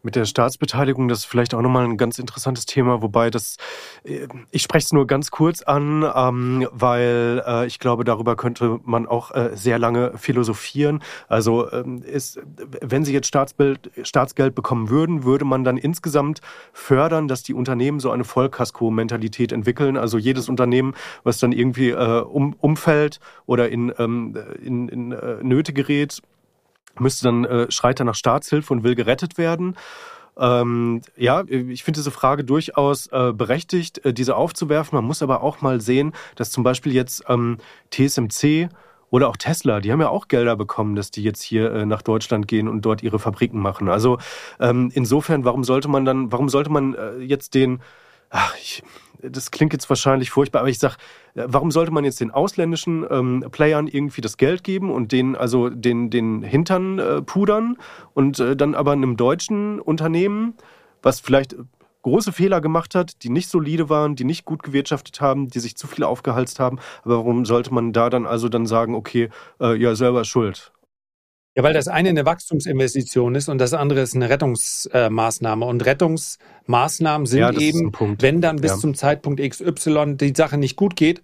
mit der Staatsbeteiligung, das ist vielleicht auch nochmal ein ganz interessantes Thema, wobei das, äh, ich spreche es nur ganz kurz an, ähm, weil äh, ich glaube, darüber könnte man auch äh, sehr lange philosophieren. Also ähm, ist, wenn Sie jetzt Staatsbild, Staatsgeld bekommen würden, würde man dann insgesamt fördern, dass die Unternehmen so eine Vollkasko-Mentalität entwickeln. Also jedes Unternehmen, was dann irgendwie äh, um, umfällt oder in, ähm, in, in äh, Nöte gerät, müsste dann äh, schreit er nach Staatshilfe und will gerettet werden. Ähm, ja, ich finde diese Frage durchaus äh, berechtigt, äh, diese aufzuwerfen. Man muss aber auch mal sehen, dass zum Beispiel jetzt ähm, TSMC oder auch Tesla, die haben ja auch Gelder bekommen, dass die jetzt hier äh, nach Deutschland gehen und dort ihre Fabriken machen. Also ähm, insofern, warum sollte man dann, warum sollte man äh, jetzt den, ach, ich, das klingt jetzt wahrscheinlich furchtbar, aber ich sage, äh, warum sollte man jetzt den ausländischen ähm, Playern irgendwie das Geld geben und den also den, den Hintern äh, pudern und äh, dann aber einem deutschen Unternehmen, was vielleicht große Fehler gemacht hat, die nicht solide waren, die nicht gut gewirtschaftet haben, die sich zu viel aufgehalst haben. Aber warum sollte man da dann also dann sagen, okay, äh, ja, selber schuld? Ja, weil das eine eine Wachstumsinvestition ist und das andere ist eine Rettungsmaßnahme. Und Rettungsmaßnahmen sind ja, eben, wenn dann bis ja. zum Zeitpunkt XY die Sache nicht gut geht,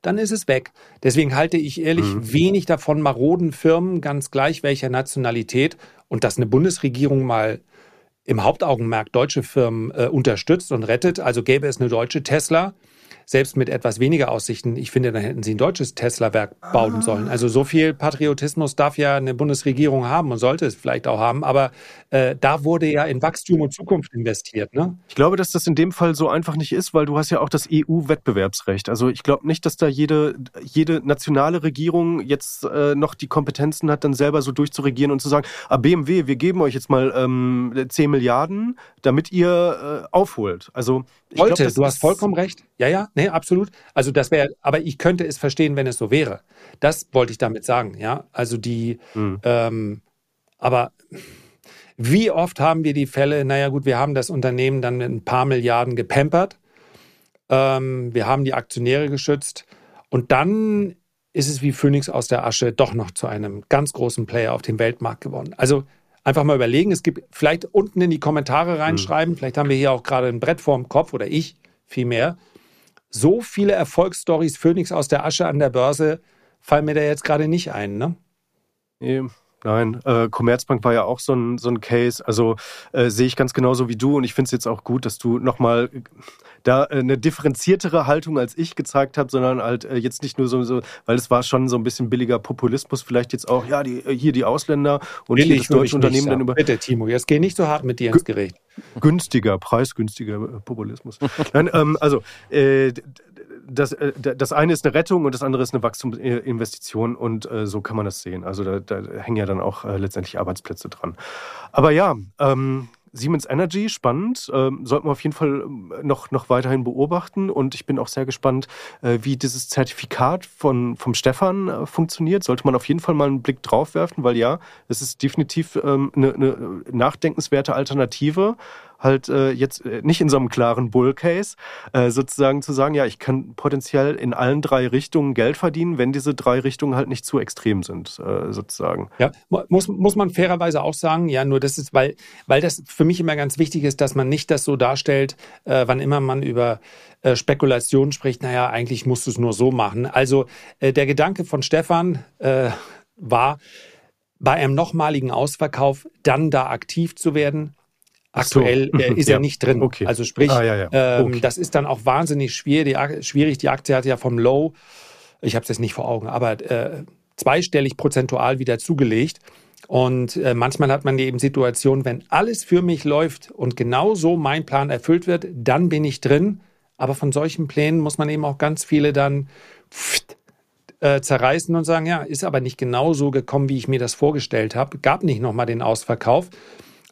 dann ist es weg. Deswegen halte ich ehrlich mhm. wenig davon maroden Firmen, ganz gleich welcher Nationalität, und dass eine Bundesregierung mal im Hauptaugenmerk deutsche Firmen äh, unterstützt und rettet. Also gäbe es eine deutsche Tesla, selbst mit etwas weniger Aussichten, ich finde, dann hätten sie ein deutsches Tesla-Werk bauen ah. sollen. Also so viel Patriotismus darf ja eine Bundesregierung haben und sollte es vielleicht auch haben, aber äh, da wurde ja in Wachstum und Zukunft investiert. Ne? Ich glaube, dass das in dem Fall so einfach nicht ist, weil du hast ja auch das EU-Wettbewerbsrecht. Also ich glaube nicht, dass da jede, jede nationale Regierung jetzt äh, noch die Kompetenzen hat, dann selber so durchzuregieren und zu sagen, ah, BMW, wir geben euch jetzt mal ähm, 10 Milliarden, damit ihr äh, aufholt. Also ich Wollte, glaub, du hast vollkommen recht. Ja, ja, nee, absolut. Also das wäre, aber ich könnte es verstehen, wenn es so wäre. Das wollte ich damit sagen, ja. Also die, mhm. ähm, aber wie oft haben wir die Fälle, naja gut, wir haben das Unternehmen dann mit ein paar Milliarden gepampert, ähm, wir haben die Aktionäre geschützt und dann ist es wie Phoenix aus der Asche doch noch zu einem ganz großen Player auf dem Weltmarkt geworden. Also einfach mal überlegen. Es gibt vielleicht unten in die Kommentare reinschreiben. Mhm. Vielleicht haben wir hier auch gerade ein Brett vorm Kopf oder ich vielmehr. So viele Erfolgsstories Phoenix aus der Asche an der Börse fallen mir da jetzt gerade nicht ein, ne? Nee, Nein, äh, Commerzbank war ja auch so ein, so ein Case. Also äh, sehe ich ganz genauso wie du und ich finde es jetzt auch gut, dass du nochmal da äh, eine differenziertere Haltung als ich gezeigt habe, sondern halt äh, jetzt nicht nur so, so, weil es war schon so ein bisschen billiger Populismus, vielleicht jetzt auch, ja, die, äh, hier die Ausländer und Billig hier das deutsche Unternehmen dann über. Bitte, Timo, jetzt geh nicht so hart mit dir ins Gericht. Günstiger, preisgünstiger Populismus. Nein, ähm, also äh, das, das eine ist eine Rettung und das andere ist eine Wachstumsinvestition und äh, so kann man das sehen. Also da, da hängen ja dann auch äh, letztendlich Arbeitsplätze dran. Aber ja, ähm, Siemens Energy, spannend. Ähm, sollten wir auf jeden Fall ähm, noch, noch weiterhin beobachten. Und ich bin auch sehr gespannt, äh, wie dieses Zertifikat von, vom Stefan äh, funktioniert. Sollte man auf jeden Fall mal einen Blick drauf werfen, weil ja, es ist definitiv ähm, eine, eine nachdenkenswerte Alternative halt äh, jetzt äh, nicht in so einem klaren Bull-Case, äh, sozusagen zu sagen, ja, ich kann potenziell in allen drei Richtungen Geld verdienen, wenn diese drei Richtungen halt nicht zu extrem sind, äh, sozusagen. Ja, muss, muss man fairerweise auch sagen, ja, nur das ist, weil, weil das für mich immer ganz wichtig ist, dass man nicht das so darstellt, äh, wann immer man über äh, Spekulation spricht, naja, eigentlich musst du es nur so machen. Also der Gedanke von Stefan war, bei einem nochmaligen Ausverkauf dann da aktiv zu werden, Aktuell so. äh, ist ja. er nicht drin. Okay. Also sprich, ah, ja, ja. Ähm, okay. das ist dann auch wahnsinnig schwierig. schwierig. Die Aktie hat ja vom Low, ich habe es jetzt nicht vor Augen, aber äh, zweistellig prozentual wieder zugelegt. Und äh, manchmal hat man eben Situationen, wenn alles für mich läuft und genau so mein Plan erfüllt wird, dann bin ich drin. Aber von solchen Plänen muss man eben auch ganz viele dann pft, äh, zerreißen und sagen, ja, ist aber nicht genau so gekommen, wie ich mir das vorgestellt habe. Gab nicht nochmal den Ausverkauf.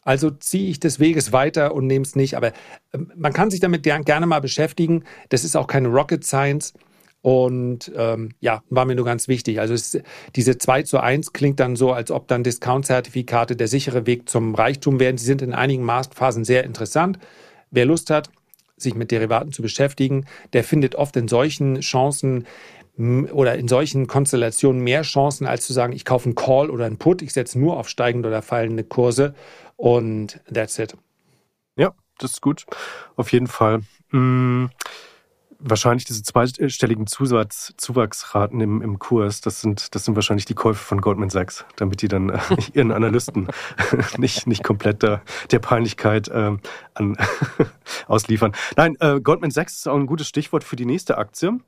Also ziehe ich des Weges weiter und nehme es nicht. Aber ähm, man kann sich damit gerne mal beschäftigen. Das ist auch keine Rocket Science. Und ähm, ja, war mir nur ganz wichtig. Also es, diese 2 zu 1 klingt dann so, als ob dann Discount-Zertifikate der sichere Weg zum Reichtum wären. Sie sind in einigen Marktphasen sehr interessant. Wer Lust hat, sich mit Derivaten zu beschäftigen, der findet oft in solchen Chancen oder in solchen Konstellationen mehr Chancen, als zu sagen, ich kaufe einen Call oder einen Put, ich setze nur auf steigende oder fallende Kurse und that's it. Ja, das ist gut. Auf jeden Fall. Hm, wahrscheinlich diese zweistelligen Zusatz, Zuwachsraten im, im Kurs, das sind, das sind wahrscheinlich die Käufe von Goldman Sachs, damit die dann äh, ihren Analysten nicht, nicht komplett der, der Peinlichkeit äh, an, ausliefern. Nein, äh, Goldman Sachs ist auch ein gutes Stichwort für die nächste Aktie.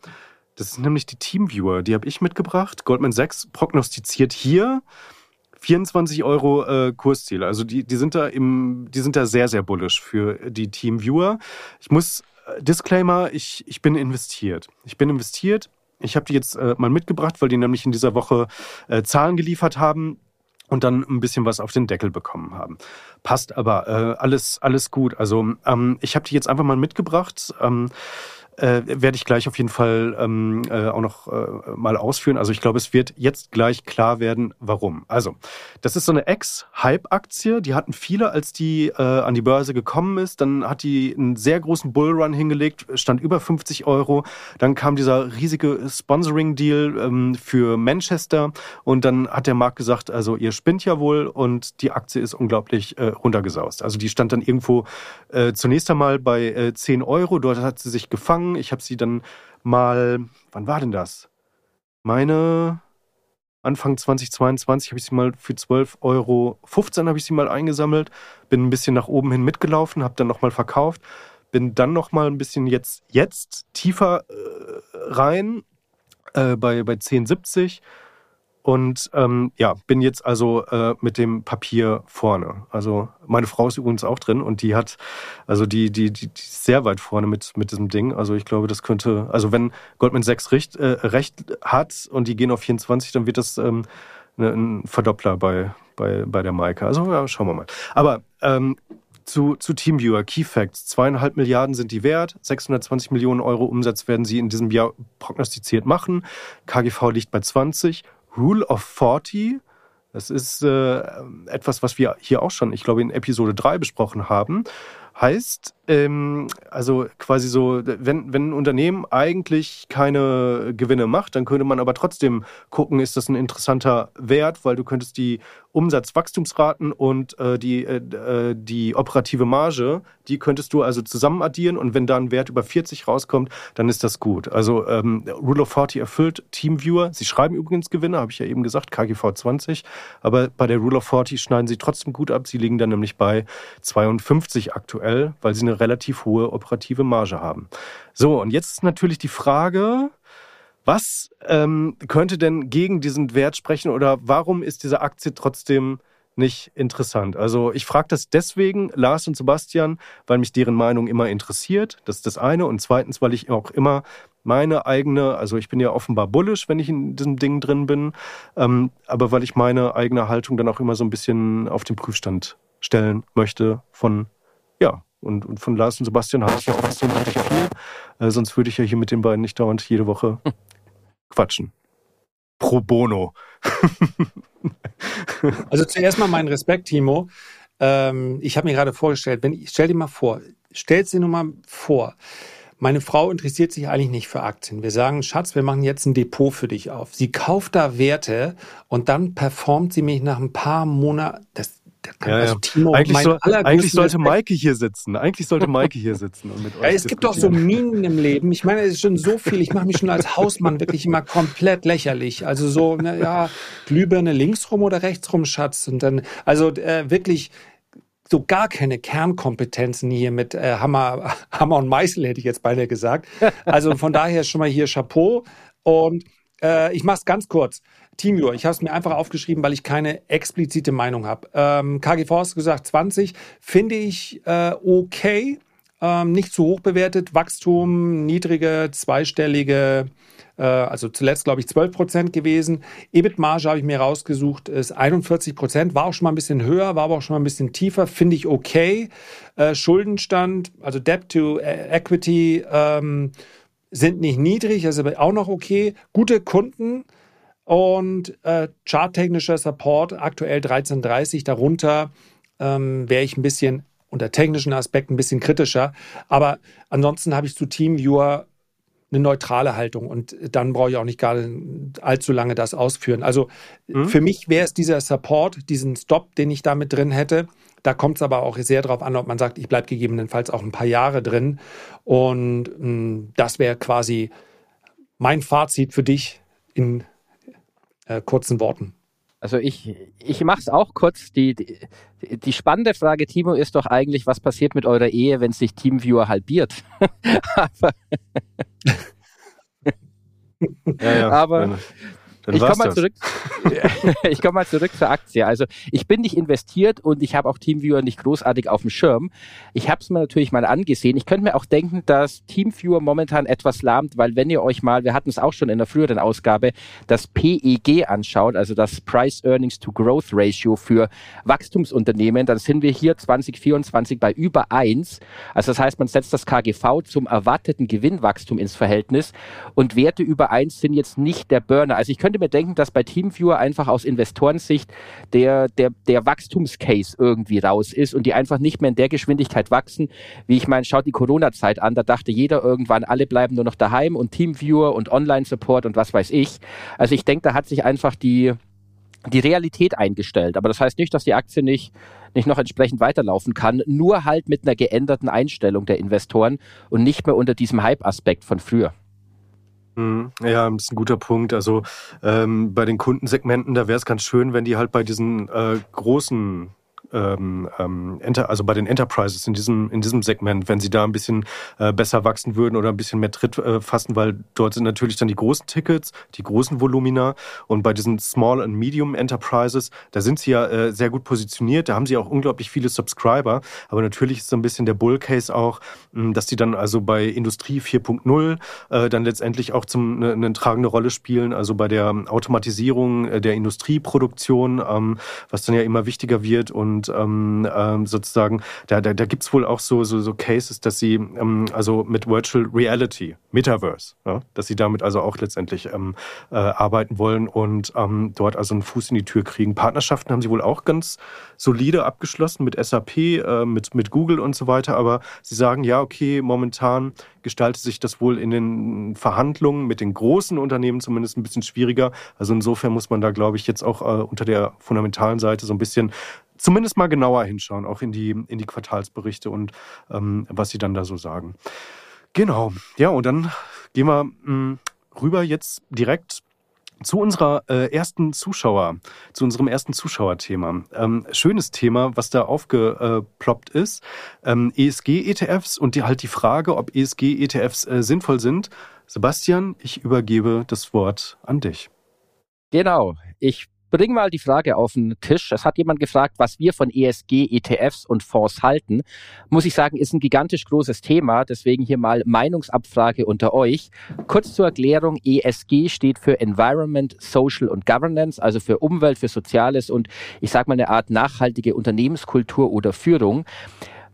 Das ist nämlich die Teamviewer, die habe ich mitgebracht. Goldman Sachs prognostiziert hier 24 Euro äh, Kursziel. Also die, die sind da im, die sind da sehr, sehr bullisch für die Teamviewer. Ich muss, äh, Disclaimer, ich, ich bin investiert. Ich bin investiert. Ich habe die jetzt äh, mal mitgebracht, weil die nämlich in dieser Woche äh, Zahlen geliefert haben und dann ein bisschen was auf den Deckel bekommen haben. Passt aber äh, alles alles gut. Also ähm, ich habe die jetzt einfach mal mitgebracht. Ähm, äh, werde ich gleich auf jeden Fall ähm, äh, auch noch äh, mal ausführen. Also ich glaube, es wird jetzt gleich klar werden, warum. Also, das ist so eine Ex-Hype-Aktie, die hatten viele, als die äh, an die Börse gekommen ist. Dann hat die einen sehr großen Bullrun hingelegt, stand über 50 Euro. Dann kam dieser riesige Sponsoring-Deal ähm, für Manchester und dann hat der Markt gesagt, also ihr spinnt ja wohl und die Aktie ist unglaublich äh, runtergesaust. Also die stand dann irgendwo äh, zunächst einmal bei äh, 10 Euro, dort hat sie sich gefangen angefangen. Ich habe sie dann mal, wann war denn das? Meine Anfang 2022 habe ich sie mal für 12,15 Euro habe ich sie mal eingesammelt, bin ein bisschen nach oben hin mitgelaufen, habe dann nochmal verkauft, bin dann noch mal ein bisschen jetzt, jetzt tiefer äh, rein äh, bei, bei 1070 und ähm, ja, bin jetzt also äh, mit dem Papier vorne. Also meine Frau ist übrigens auch drin und die hat, also die, die, die, die ist sehr weit vorne mit, mit diesem Ding. Also ich glaube, das könnte, also wenn Goldman Sachs recht, äh, recht hat und die gehen auf 24, dann wird das ähm, ne, ein Verdoppler bei, bei, bei der Maika. Also ja, schauen wir mal. Aber ähm, zu, zu Teamviewer, Key Facts. Zweieinhalb Milliarden sind die wert. 620 Millionen Euro Umsatz werden sie in diesem Jahr prognostiziert machen. KGV liegt bei 20. Rule of 40. Das ist äh, etwas, was wir hier auch schon, ich glaube, in Episode 3 besprochen haben. Heißt, ähm, also quasi so, wenn, wenn ein Unternehmen eigentlich keine Gewinne macht, dann könnte man aber trotzdem gucken, ist das ein interessanter Wert, weil du könntest die Umsatzwachstumsraten und äh, die, äh, äh die operative Marge, die könntest du also zusammen addieren und wenn da ein Wert über 40 rauskommt, dann ist das gut. Also ähm, Rule of 40 erfüllt Teamviewer. Sie schreiben übrigens Gewinne, habe ich ja eben gesagt, KGV 20, aber bei der Rule of 40 schneiden sie trotzdem gut ab. Sie liegen dann nämlich bei 52 aktuell, weil sie eine relativ hohe operative Marge haben. So, und jetzt ist natürlich die Frage, was ähm, könnte denn gegen diesen Wert sprechen oder warum ist diese Aktie trotzdem nicht interessant? Also ich frage das deswegen, Lars und Sebastian, weil mich deren Meinung immer interessiert. Das ist das eine. Und zweitens, weil ich auch immer meine eigene, also ich bin ja offenbar bullisch, wenn ich in diesem Ding drin bin, ähm, aber weil ich meine eigene Haltung dann auch immer so ein bisschen auf den Prüfstand stellen möchte von, ja, und, und von Lars und Sebastian habe ich ja auch so richtig viel. Äh, sonst würde ich ja hier mit den beiden nicht dauernd jede Woche quatschen. Pro bono. also zuerst mal meinen Respekt, Timo. Ähm, ich habe mir gerade vorgestellt, wenn ich, stell dir mal vor, stell dir nur mal vor, meine Frau interessiert sich eigentlich nicht für Aktien. Wir sagen, Schatz, wir machen jetzt ein Depot für dich auf. Sie kauft da Werte und dann performt sie mich nach ein paar Monaten, das, ja, also Timo, eigentlich, so, eigentlich sollte Maike hier sitzen. Eigentlich sollte Maike hier sitzen. Und mit ja, es gibt doch so Minen im Leben. Ich meine, es ist schon so viel. Ich mache mich schon als Hausmann wirklich immer komplett lächerlich. Also so, na, ja, Glühbirne links rum oder rechts rum, Schatz. Und dann, also äh, wirklich so gar keine Kernkompetenzen hier mit äh, Hammer, Hammer und Meißel, hätte ich jetzt beinahe gesagt. Also von daher schon mal hier Chapeau. Und äh, ich mache es ganz kurz. Teamviewer, ich habe es mir einfach aufgeschrieben, weil ich keine explizite Meinung habe. Ähm, KGV hast gesagt 20, finde ich äh, okay, ähm, nicht zu hoch bewertet, Wachstum, niedrige, zweistellige, äh, also zuletzt glaube ich 12 Prozent gewesen. EBIT-Marge habe ich mir rausgesucht, ist 41 Prozent, war auch schon mal ein bisschen höher, war aber auch schon mal ein bisschen tiefer, finde ich okay. Äh, Schuldenstand, also Debt to Equity, ähm, sind nicht niedrig, also auch noch okay. Gute Kunden, und äh, charttechnischer Support aktuell 1330. Darunter ähm, wäre ich ein bisschen unter technischen Aspekten ein bisschen kritischer. Aber ansonsten habe ich zu TeamViewer eine neutrale Haltung und dann brauche ich auch nicht gar allzu lange das ausführen. Also mhm. für mich wäre es dieser Support, diesen Stop, den ich da mit drin hätte. Da kommt es aber auch sehr darauf an, ob man sagt, ich bleibe gegebenenfalls auch ein paar Jahre drin. Und mh, hm, das wäre quasi mein Fazit für dich in äh, kurzen Worten? Also ich, ich mache es auch kurz. Die, die, die, spannende Frage, Timo, ist doch eigentlich, was passiert mit eurer Ehe, wenn sich Teamviewer halbiert? aber, ja, ja, aber dann ich komme mal, zurück, ich komm mal zurück zur Aktie. Also ich bin nicht investiert und ich habe auch Teamviewer nicht großartig auf dem Schirm. Ich habe es mir natürlich mal angesehen. Ich könnte mir auch denken, dass Teamviewer momentan etwas lahmt, weil wenn ihr euch mal, wir hatten es auch schon in der früheren Ausgabe, das PEG anschaut, also das Price Earnings to Growth Ratio für Wachstumsunternehmen, dann sind wir hier 2024 bei über eins. Also das heißt, man setzt das KGV zum erwarteten Gewinnwachstum ins Verhältnis und Werte über eins sind jetzt nicht der Burner. Also ich könnte könnte mir denken, dass bei Teamviewer einfach aus Investorensicht der, der, der Wachstumscase irgendwie raus ist und die einfach nicht mehr in der Geschwindigkeit wachsen. Wie ich meine, schaut die Corona-Zeit an, da dachte jeder irgendwann, alle bleiben nur noch daheim und Teamviewer und Online-Support und was weiß ich. Also ich denke, da hat sich einfach die, die Realität eingestellt. Aber das heißt nicht, dass die Aktie nicht, nicht noch entsprechend weiterlaufen kann, nur halt mit einer geänderten Einstellung der Investoren und nicht mehr unter diesem Hype-Aspekt von früher. Mhm. Ja, das ist ein guter Punkt. Also ähm, bei den Kundensegmenten, da wäre es ganz schön, wenn die halt bei diesen äh, großen ähm, ähm, also bei den Enterprises in diesem, in diesem Segment, wenn sie da ein bisschen äh, besser wachsen würden oder ein bisschen mehr Tritt äh, fassen, weil dort sind natürlich dann die großen Tickets, die großen Volumina und bei diesen Small and Medium Enterprises, da sind sie ja äh, sehr gut positioniert, da haben sie auch unglaublich viele Subscriber, aber natürlich ist so ein bisschen der Bullcase auch, mh, dass die dann also bei Industrie 4.0 äh, dann letztendlich auch zum eine, eine tragende Rolle spielen, also bei der Automatisierung äh, der Industrieproduktion, ähm, was dann ja immer wichtiger wird und ähm, ähm, sozusagen, da, da, da gibt wohl auch so, so, so Cases, dass sie ähm, also mit Virtual Reality, Metaverse, ja, dass sie damit also auch letztendlich ähm, äh, arbeiten wollen und ähm, dort also einen Fuß in die Tür kriegen. Partnerschaften haben sie wohl auch ganz solide abgeschlossen mit SAP, äh, mit, mit Google und so weiter, aber sie sagen, ja, okay, momentan gestaltet sich das wohl in den Verhandlungen mit den großen Unternehmen zumindest ein bisschen schwieriger. Also insofern muss man da, glaube ich, jetzt auch äh, unter der fundamentalen Seite so ein bisschen zumindest mal genauer hinschauen, auch in die, in die Quartalsberichte und ähm, was sie dann da so sagen. Genau, ja, und dann gehen wir mh, hm, rüber jetzt direkt zu unserer äh, ersten Zuschauer, zu unserem ersten Zuschauerthema. Ähm, schönes Thema, was da aufgeploppt ist. Ähm, ESG-ETFs und die, halt die Frage, ob ESG-ETFs äh, sinnvoll sind. Sebastian, ich übergebe das Wort an dich. Genau. Ich bring mal die Frage auf den Tisch. Es hat jemand gefragt, was wir von ESG, ETFs und Fonds halten. Muss ich sagen, ist ein gigantisch großes Thema. Deswegen hier mal Meinungsabfrage unter euch. Kurz zur Erklärung. ESG steht für Environment, Social und Governance, also für Umwelt, für Soziales und ich sage mal eine Art nachhaltige Unternehmenskultur oder Führung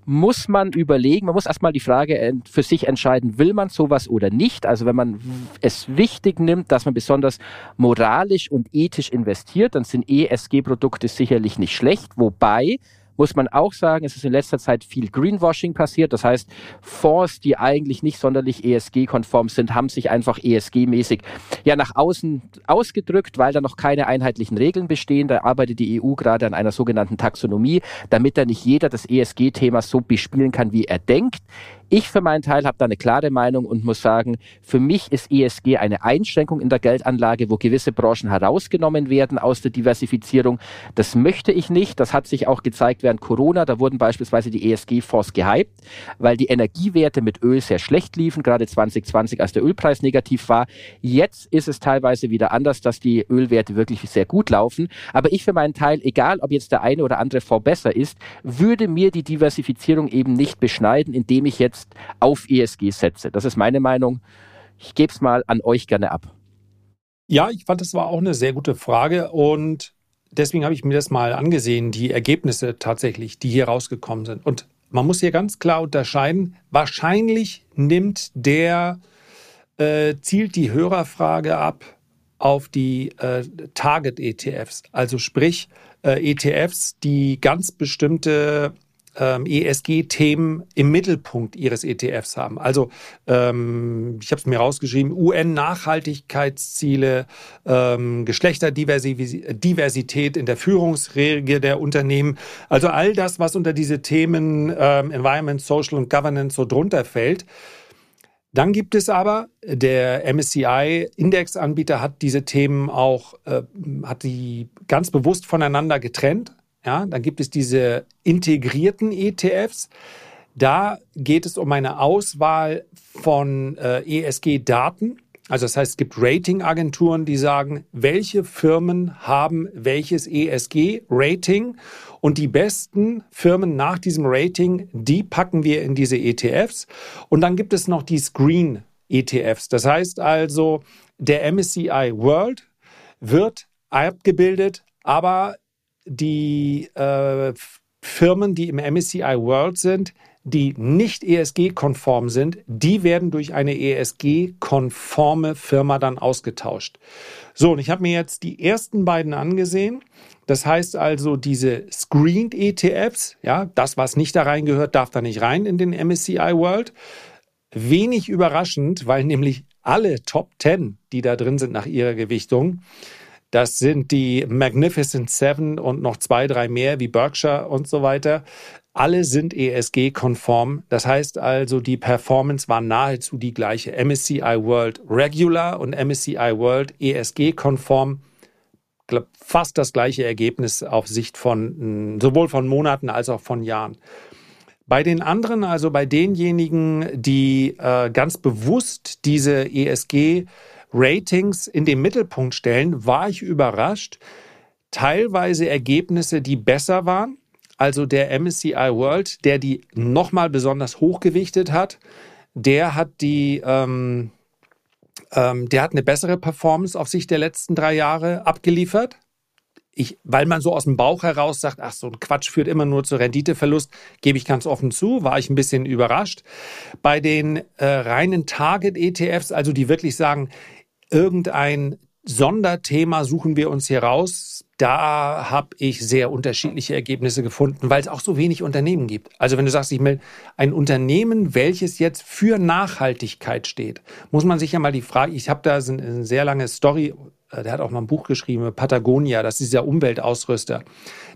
muss man überlegen, man muss erstmal die Frage für sich entscheiden, will man sowas oder nicht. Also wenn man es wichtig nimmt, dass man besonders moralisch und ethisch investiert, dann sind ESG-Produkte sicherlich nicht schlecht. Wobei muss man auch sagen, es ist in letzter Zeit viel Greenwashing passiert. Das heißt, Fonds, die eigentlich nicht sonderlich ESG-konform sind, haben sich einfach ESG-mäßig ja nach außen ausgedrückt, weil da noch keine einheitlichen Regeln bestehen. Da arbeitet die EU gerade an einer sogenannten Taxonomie, damit da nicht jeder das ESG-Thema so bespielen kann, wie er denkt. Ich für meinen Teil habe da eine klare Meinung und muss sagen, für mich ist ESG eine Einschränkung in der Geldanlage, wo gewisse Branchen herausgenommen werden aus der Diversifizierung. Das möchte ich nicht. Das hat sich auch gezeigt während Corona. Da wurden beispielsweise die ESG-Fonds gehypt, weil die Energiewerte mit Öl sehr schlecht liefen, gerade 2020, als der Ölpreis negativ war. Jetzt ist es teilweise wieder anders, dass die Ölwerte wirklich sehr gut laufen. Aber ich für meinen Teil, egal ob jetzt der eine oder andere Fonds besser ist, würde mir die Diversifizierung eben nicht beschneiden, indem ich jetzt jetzt auf ESG setze. Das ist meine Meinung. Ich gebe es mal an euch gerne ab. Ja, ich fand, das war auch eine sehr gute Frage und deswegen habe ich mir das mal angesehen, die Ergebnisse tatsächlich, die hier rausgekommen sind. Und man muss hier ganz klar unterscheiden, wahrscheinlich nimmt der, äh, zielt die Hörerfrage ab auf die äh, Target-ETFs, also sprich äh, ETFs, die ganz bestimmte ähm, ESG-Themen im Mittelpunkt ihres ETFs haben. Also ähm, ich habe es mir rausgeschrieben, UN-Nachhaltigkeitsziele, ähm, Geschlechterdiversität in der Führungsregel der Unternehmen. Also all das, was unter diese Themen ähm, Environment, Social und Governance so drunter fällt. Dann gibt es aber, der MSCI-Indexanbieter hat diese Themen auch, äh, hat die ganz bewusst voneinander getrennt. Ja, dann gibt es diese integrierten ETFs. Da geht es um eine Auswahl von äh, ESG-Daten. Also das heißt, es gibt Ratingagenturen, die sagen, welche Firmen haben welches ESG-Rating und die besten Firmen nach diesem Rating, die packen wir in diese ETFs. Und dann gibt es noch die Screen-ETFs. Das heißt also, der MSCI World wird abgebildet, aber die äh, Firmen, die im MSCI World sind, die nicht ESG-konform sind, die werden durch eine ESG-konforme Firma dann ausgetauscht. So, und ich habe mir jetzt die ersten beiden angesehen. Das heißt also, diese Screened ETFs, ja, das, was nicht da reingehört, darf da nicht rein in den MSCI World. Wenig überraschend, weil nämlich alle Top 10, die da drin sind nach ihrer Gewichtung, das sind die Magnificent Seven und noch zwei, drei mehr wie Berkshire und so weiter. Alle sind ESG-konform. Das heißt also, die Performance war nahezu die gleiche. MSCI World Regular und MSCI World ESG-konform fast das gleiche Ergebnis auf Sicht von sowohl von Monaten als auch von Jahren. Bei den anderen, also bei denjenigen, die äh, ganz bewusst diese ESG-Ratings in den Mittelpunkt stellen, war ich überrascht. Teilweise Ergebnisse, die besser waren. Also der MSCI World, der die nochmal besonders hochgewichtet hat, der hat die, ähm, ähm, der hat eine bessere Performance auf Sicht der letzten drei Jahre abgeliefert ich, weil man so aus dem Bauch heraus sagt, ach, so ein Quatsch führt immer nur zu Renditeverlust, gebe ich ganz offen zu, war ich ein bisschen überrascht. Bei den äh, reinen Target-ETFs, also die wirklich sagen, irgendein Sonderthema suchen wir uns hier raus, da habe ich sehr unterschiedliche Ergebnisse gefunden, weil es auch so wenig Unternehmen gibt. Also wenn du sagst, ich will ein Unternehmen, welches jetzt für Nachhaltigkeit steht, muss man sich ja mal die Frage, ich habe da eine sehr lange Story der hat auch mal ein Buch geschrieben, Patagonia, das ist dieser Umweltausrüster.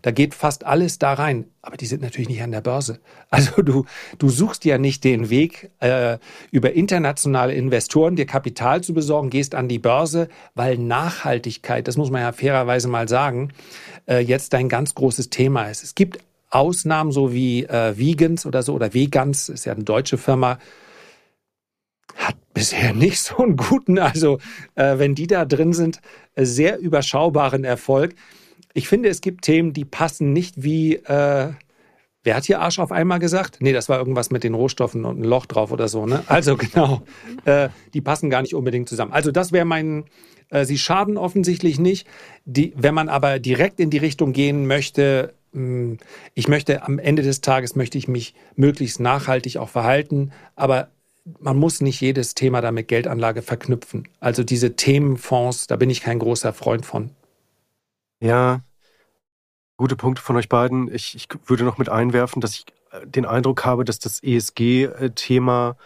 Da geht fast alles da rein, aber die sind natürlich nicht an der Börse. Also du, du suchst ja nicht den Weg, äh, über internationale Investoren dir Kapital zu besorgen, gehst an die Börse, weil Nachhaltigkeit, das muss man ja fairerweise mal sagen, äh, jetzt dein ganz großes Thema ist. Es gibt Ausnahmen, so wie äh, Vegans oder so, oder Vegans, ist ja eine deutsche Firma, hat bisher nicht so einen guten, also äh, wenn die da drin sind, äh, sehr überschaubaren Erfolg. Ich finde, es gibt Themen, die passen nicht wie, äh, wer hat hier Arsch auf einmal gesagt? Nee, das war irgendwas mit den Rohstoffen und ein Loch drauf oder so, ne? Also genau, äh, die passen gar nicht unbedingt zusammen. Also das wäre mein, äh, sie schaden offensichtlich nicht. Die, wenn man aber direkt in die Richtung gehen möchte, hm, ich möchte am Ende des Tages möchte ich mich möglichst nachhaltig auch verhalten, aber man muss nicht jedes Thema da mit Geldanlage verknüpfen. Also diese Themenfonds, da bin ich kein großer Freund von. Ja, gute Punkte von euch beiden. Ich, ich würde noch mit einwerfen, dass ich äh, den Eindruck habe, dass das ESG-Thema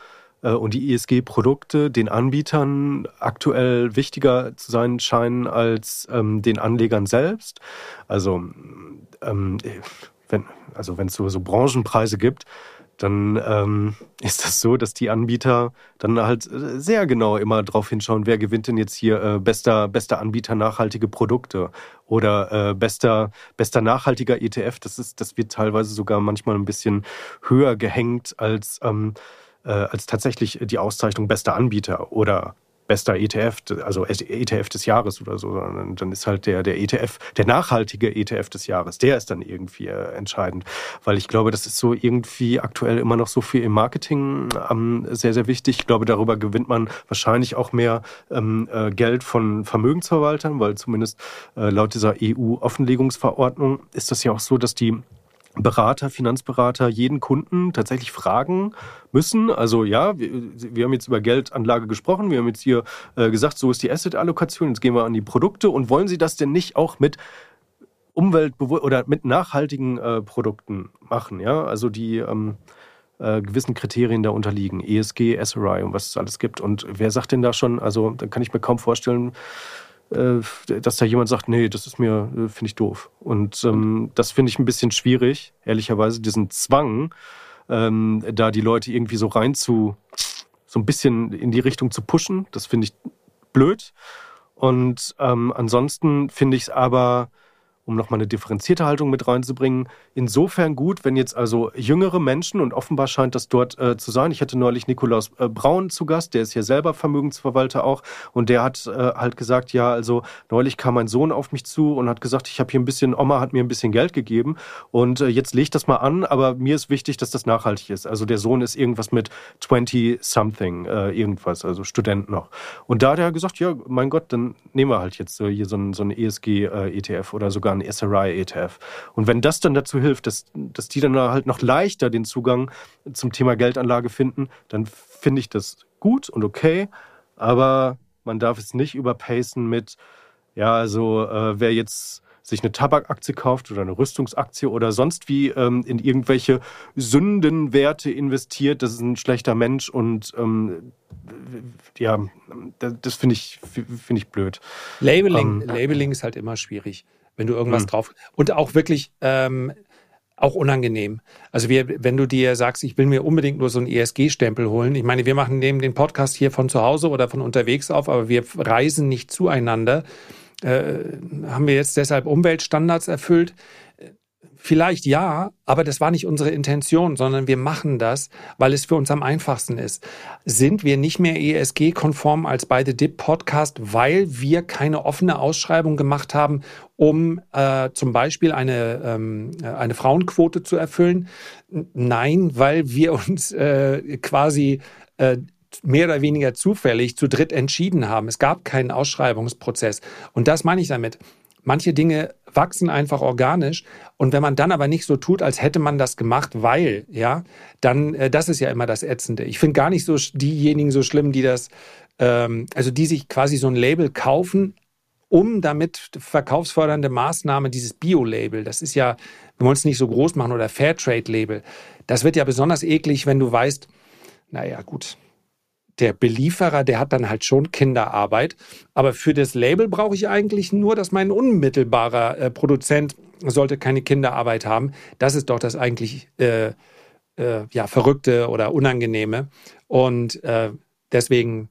äh, und die ESG-Produkte den Anbietern aktuell wichtiger zu sein scheinen als ähm, den Anlegern selbst. Also ähm, wenn also es so, so Branchenpreise gibt, dann ähm, ist das so, dass die Anbieter dann halt äh, sehr genau immer drauf hinschauen, wer gewinnt denn jetzt hier äh, bester, bester Anbieter nachhaltige Produkte oder äh, bester, bester nachhaltiger ETF. Das ist, das wird teilweise sogar manchmal ein bisschen höher gehängt als, ähm, äh, als tatsächlich die Auszeichnung bester Anbieter oder bester ETF, also ETF des Jahres oder so, sondern dann ist halt der, der ETF, der nachhaltige ETF des Jahres, der ist dann irgendwie äh, entscheidend. Weil ich glaube, das ist so irgendwie aktuell immer noch so viel im Marketing ähm, sehr, sehr wichtig. Ich glaube, darüber gewinnt man wahrscheinlich auch mehr ähm, äh, Geld von Vermögensverwaltern, weil zumindest äh, laut dieser EU-Offenlegungsverordnung ist das ja auch so, dass die Berater, Finanzberater jeden Kunden tatsächlich fragen müssen. Also ja, wir, wir, haben jetzt über Geldanlage gesprochen, wir haben jetzt hier äh, gesagt, so ist die Asset-Allokation, jetzt gehen wir an die Produkte und wollen Sie das denn nicht auch mit Umweltbewusst oder mit nachhaltigen äh, Produkten machen, ja? Also die ähm, äh, gewissen Kriterien da unterliegen, ESG, SRI und was es alles gibt. Und wer sagt denn da schon, also da kann ich mir kaum vorstellen, dass da jemand sagt, nee, das ist mir, äh, finde ich doof. Und ähm, das finde ich ein bisschen schwierig, ehrlicherweise, diesen Zwang, ähm, da die Leute irgendwie so rein zu, so ein bisschen in die Richtung zu pushen. Das finde ich blöd. Und ähm, ansonsten finde ich es aber um nochmal eine differenzierte Haltung mit reinzubringen. Insofern gut, wenn jetzt also jüngere Menschen, und offenbar scheint das dort äh, zu sein. Ich hatte neulich Nikolaus äh, Braun zu Gast, der ist ja selber Vermögensverwalter auch, und der hat äh, halt gesagt, ja, also neulich kam mein Sohn auf mich zu und hat gesagt, ich habe hier ein bisschen, Oma hat mir ein bisschen Geld gegeben und äh, jetzt lege ich das mal an, aber mir ist wichtig, dass das nachhaltig ist. Also der Sohn ist irgendwas mit 20 something, äh, irgendwas, also Student noch. Und da hat er gesagt, ja, mein Gott, dann nehmen wir halt jetzt so hier so ein, so ein ESG-ETF äh, oder sogar ein SRI-ETF. Und wenn das dann dazu hilft, dass, dass die dann halt noch leichter den Zugang zum Thema Geldanlage finden, dann finde ich das gut und okay. Aber man darf es nicht überpacen mit, ja, also äh, wer jetzt sich eine Tabakaktie kauft oder eine Rüstungsaktie oder sonst wie ähm, in irgendwelche Sündenwerte investiert, das ist ein schlechter Mensch und ähm, ja, das finde ich, find ich blöd. Labeling, ähm, Labeling ist halt immer schwierig wenn du irgendwas mhm. drauf. Und auch wirklich ähm, auch unangenehm. Also wir, wenn du dir sagst, ich will mir unbedingt nur so einen ESG-Stempel holen. Ich meine, wir machen neben den Podcast hier von zu Hause oder von unterwegs auf, aber wir reisen nicht zueinander. Äh, haben wir jetzt deshalb Umweltstandards erfüllt? Vielleicht ja, aber das war nicht unsere Intention, sondern wir machen das, weil es für uns am einfachsten ist. Sind wir nicht mehr ESG-konform als bei The Dip Podcast, weil wir keine offene Ausschreibung gemacht haben, um äh, zum Beispiel eine, ähm, eine Frauenquote zu erfüllen? Nein, weil wir uns äh, quasi äh, mehr oder weniger zufällig zu dritt entschieden haben. Es gab keinen Ausschreibungsprozess. Und das meine ich damit. Manche Dinge wachsen einfach organisch. Und wenn man dann aber nicht so tut, als hätte man das gemacht, weil, ja, dann, äh, das ist ja immer das Ätzende. Ich finde gar nicht so diejenigen so schlimm, die das, ähm, also die sich quasi so ein Label kaufen, um damit verkaufsfördernde Maßnahme, dieses Bio-Label, das ist ja, wir wollen es nicht so groß machen, oder Fairtrade-Label, das wird ja besonders eklig, wenn du weißt, naja, gut, der Belieferer, der hat dann halt schon Kinderarbeit. Aber für das Label brauche ich eigentlich nur, dass mein unmittelbarer äh, Produzent sollte keine Kinderarbeit haben. Das ist doch das eigentlich äh, äh, ja, Verrückte oder Unangenehme. Und äh, deswegen,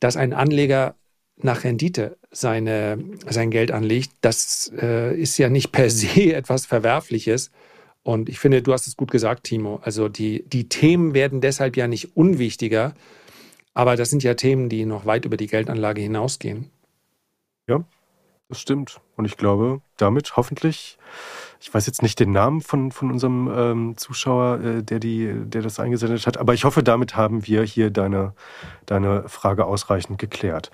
dass ein Anleger nach Rendite seine, sein Geld anlegt, das äh, ist ja nicht per se etwas Verwerfliches. Und ich finde, du hast es gut gesagt, Timo. Also die, die Themen werden deshalb ja nicht unwichtiger, aber das sind ja Themen, die noch weit über die Geldanlage hinausgehen. Ja, das stimmt. Und ich glaube, damit hoffentlich, ich weiß jetzt nicht den Namen von, von unserem ähm, Zuschauer, äh, der, die, der das eingesendet hat, aber ich hoffe, damit haben wir hier deine, deine Frage ausreichend geklärt.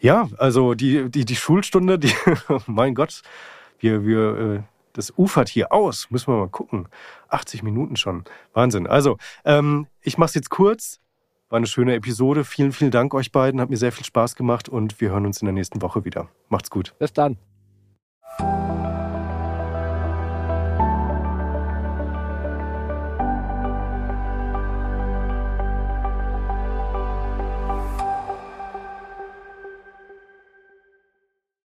Ja, also die, die, die Schulstunde, die, mein Gott, wir, wir, äh, das ufert hier aus. Müssen wir mal gucken. 80 Minuten schon. Wahnsinn. Also, ähm, ich mache es jetzt kurz. War eine schöne Episode. Vielen, vielen Dank euch beiden. Hat mir sehr viel Spaß gemacht und wir hören uns in der nächsten Woche wieder. Macht's gut. Bis dann.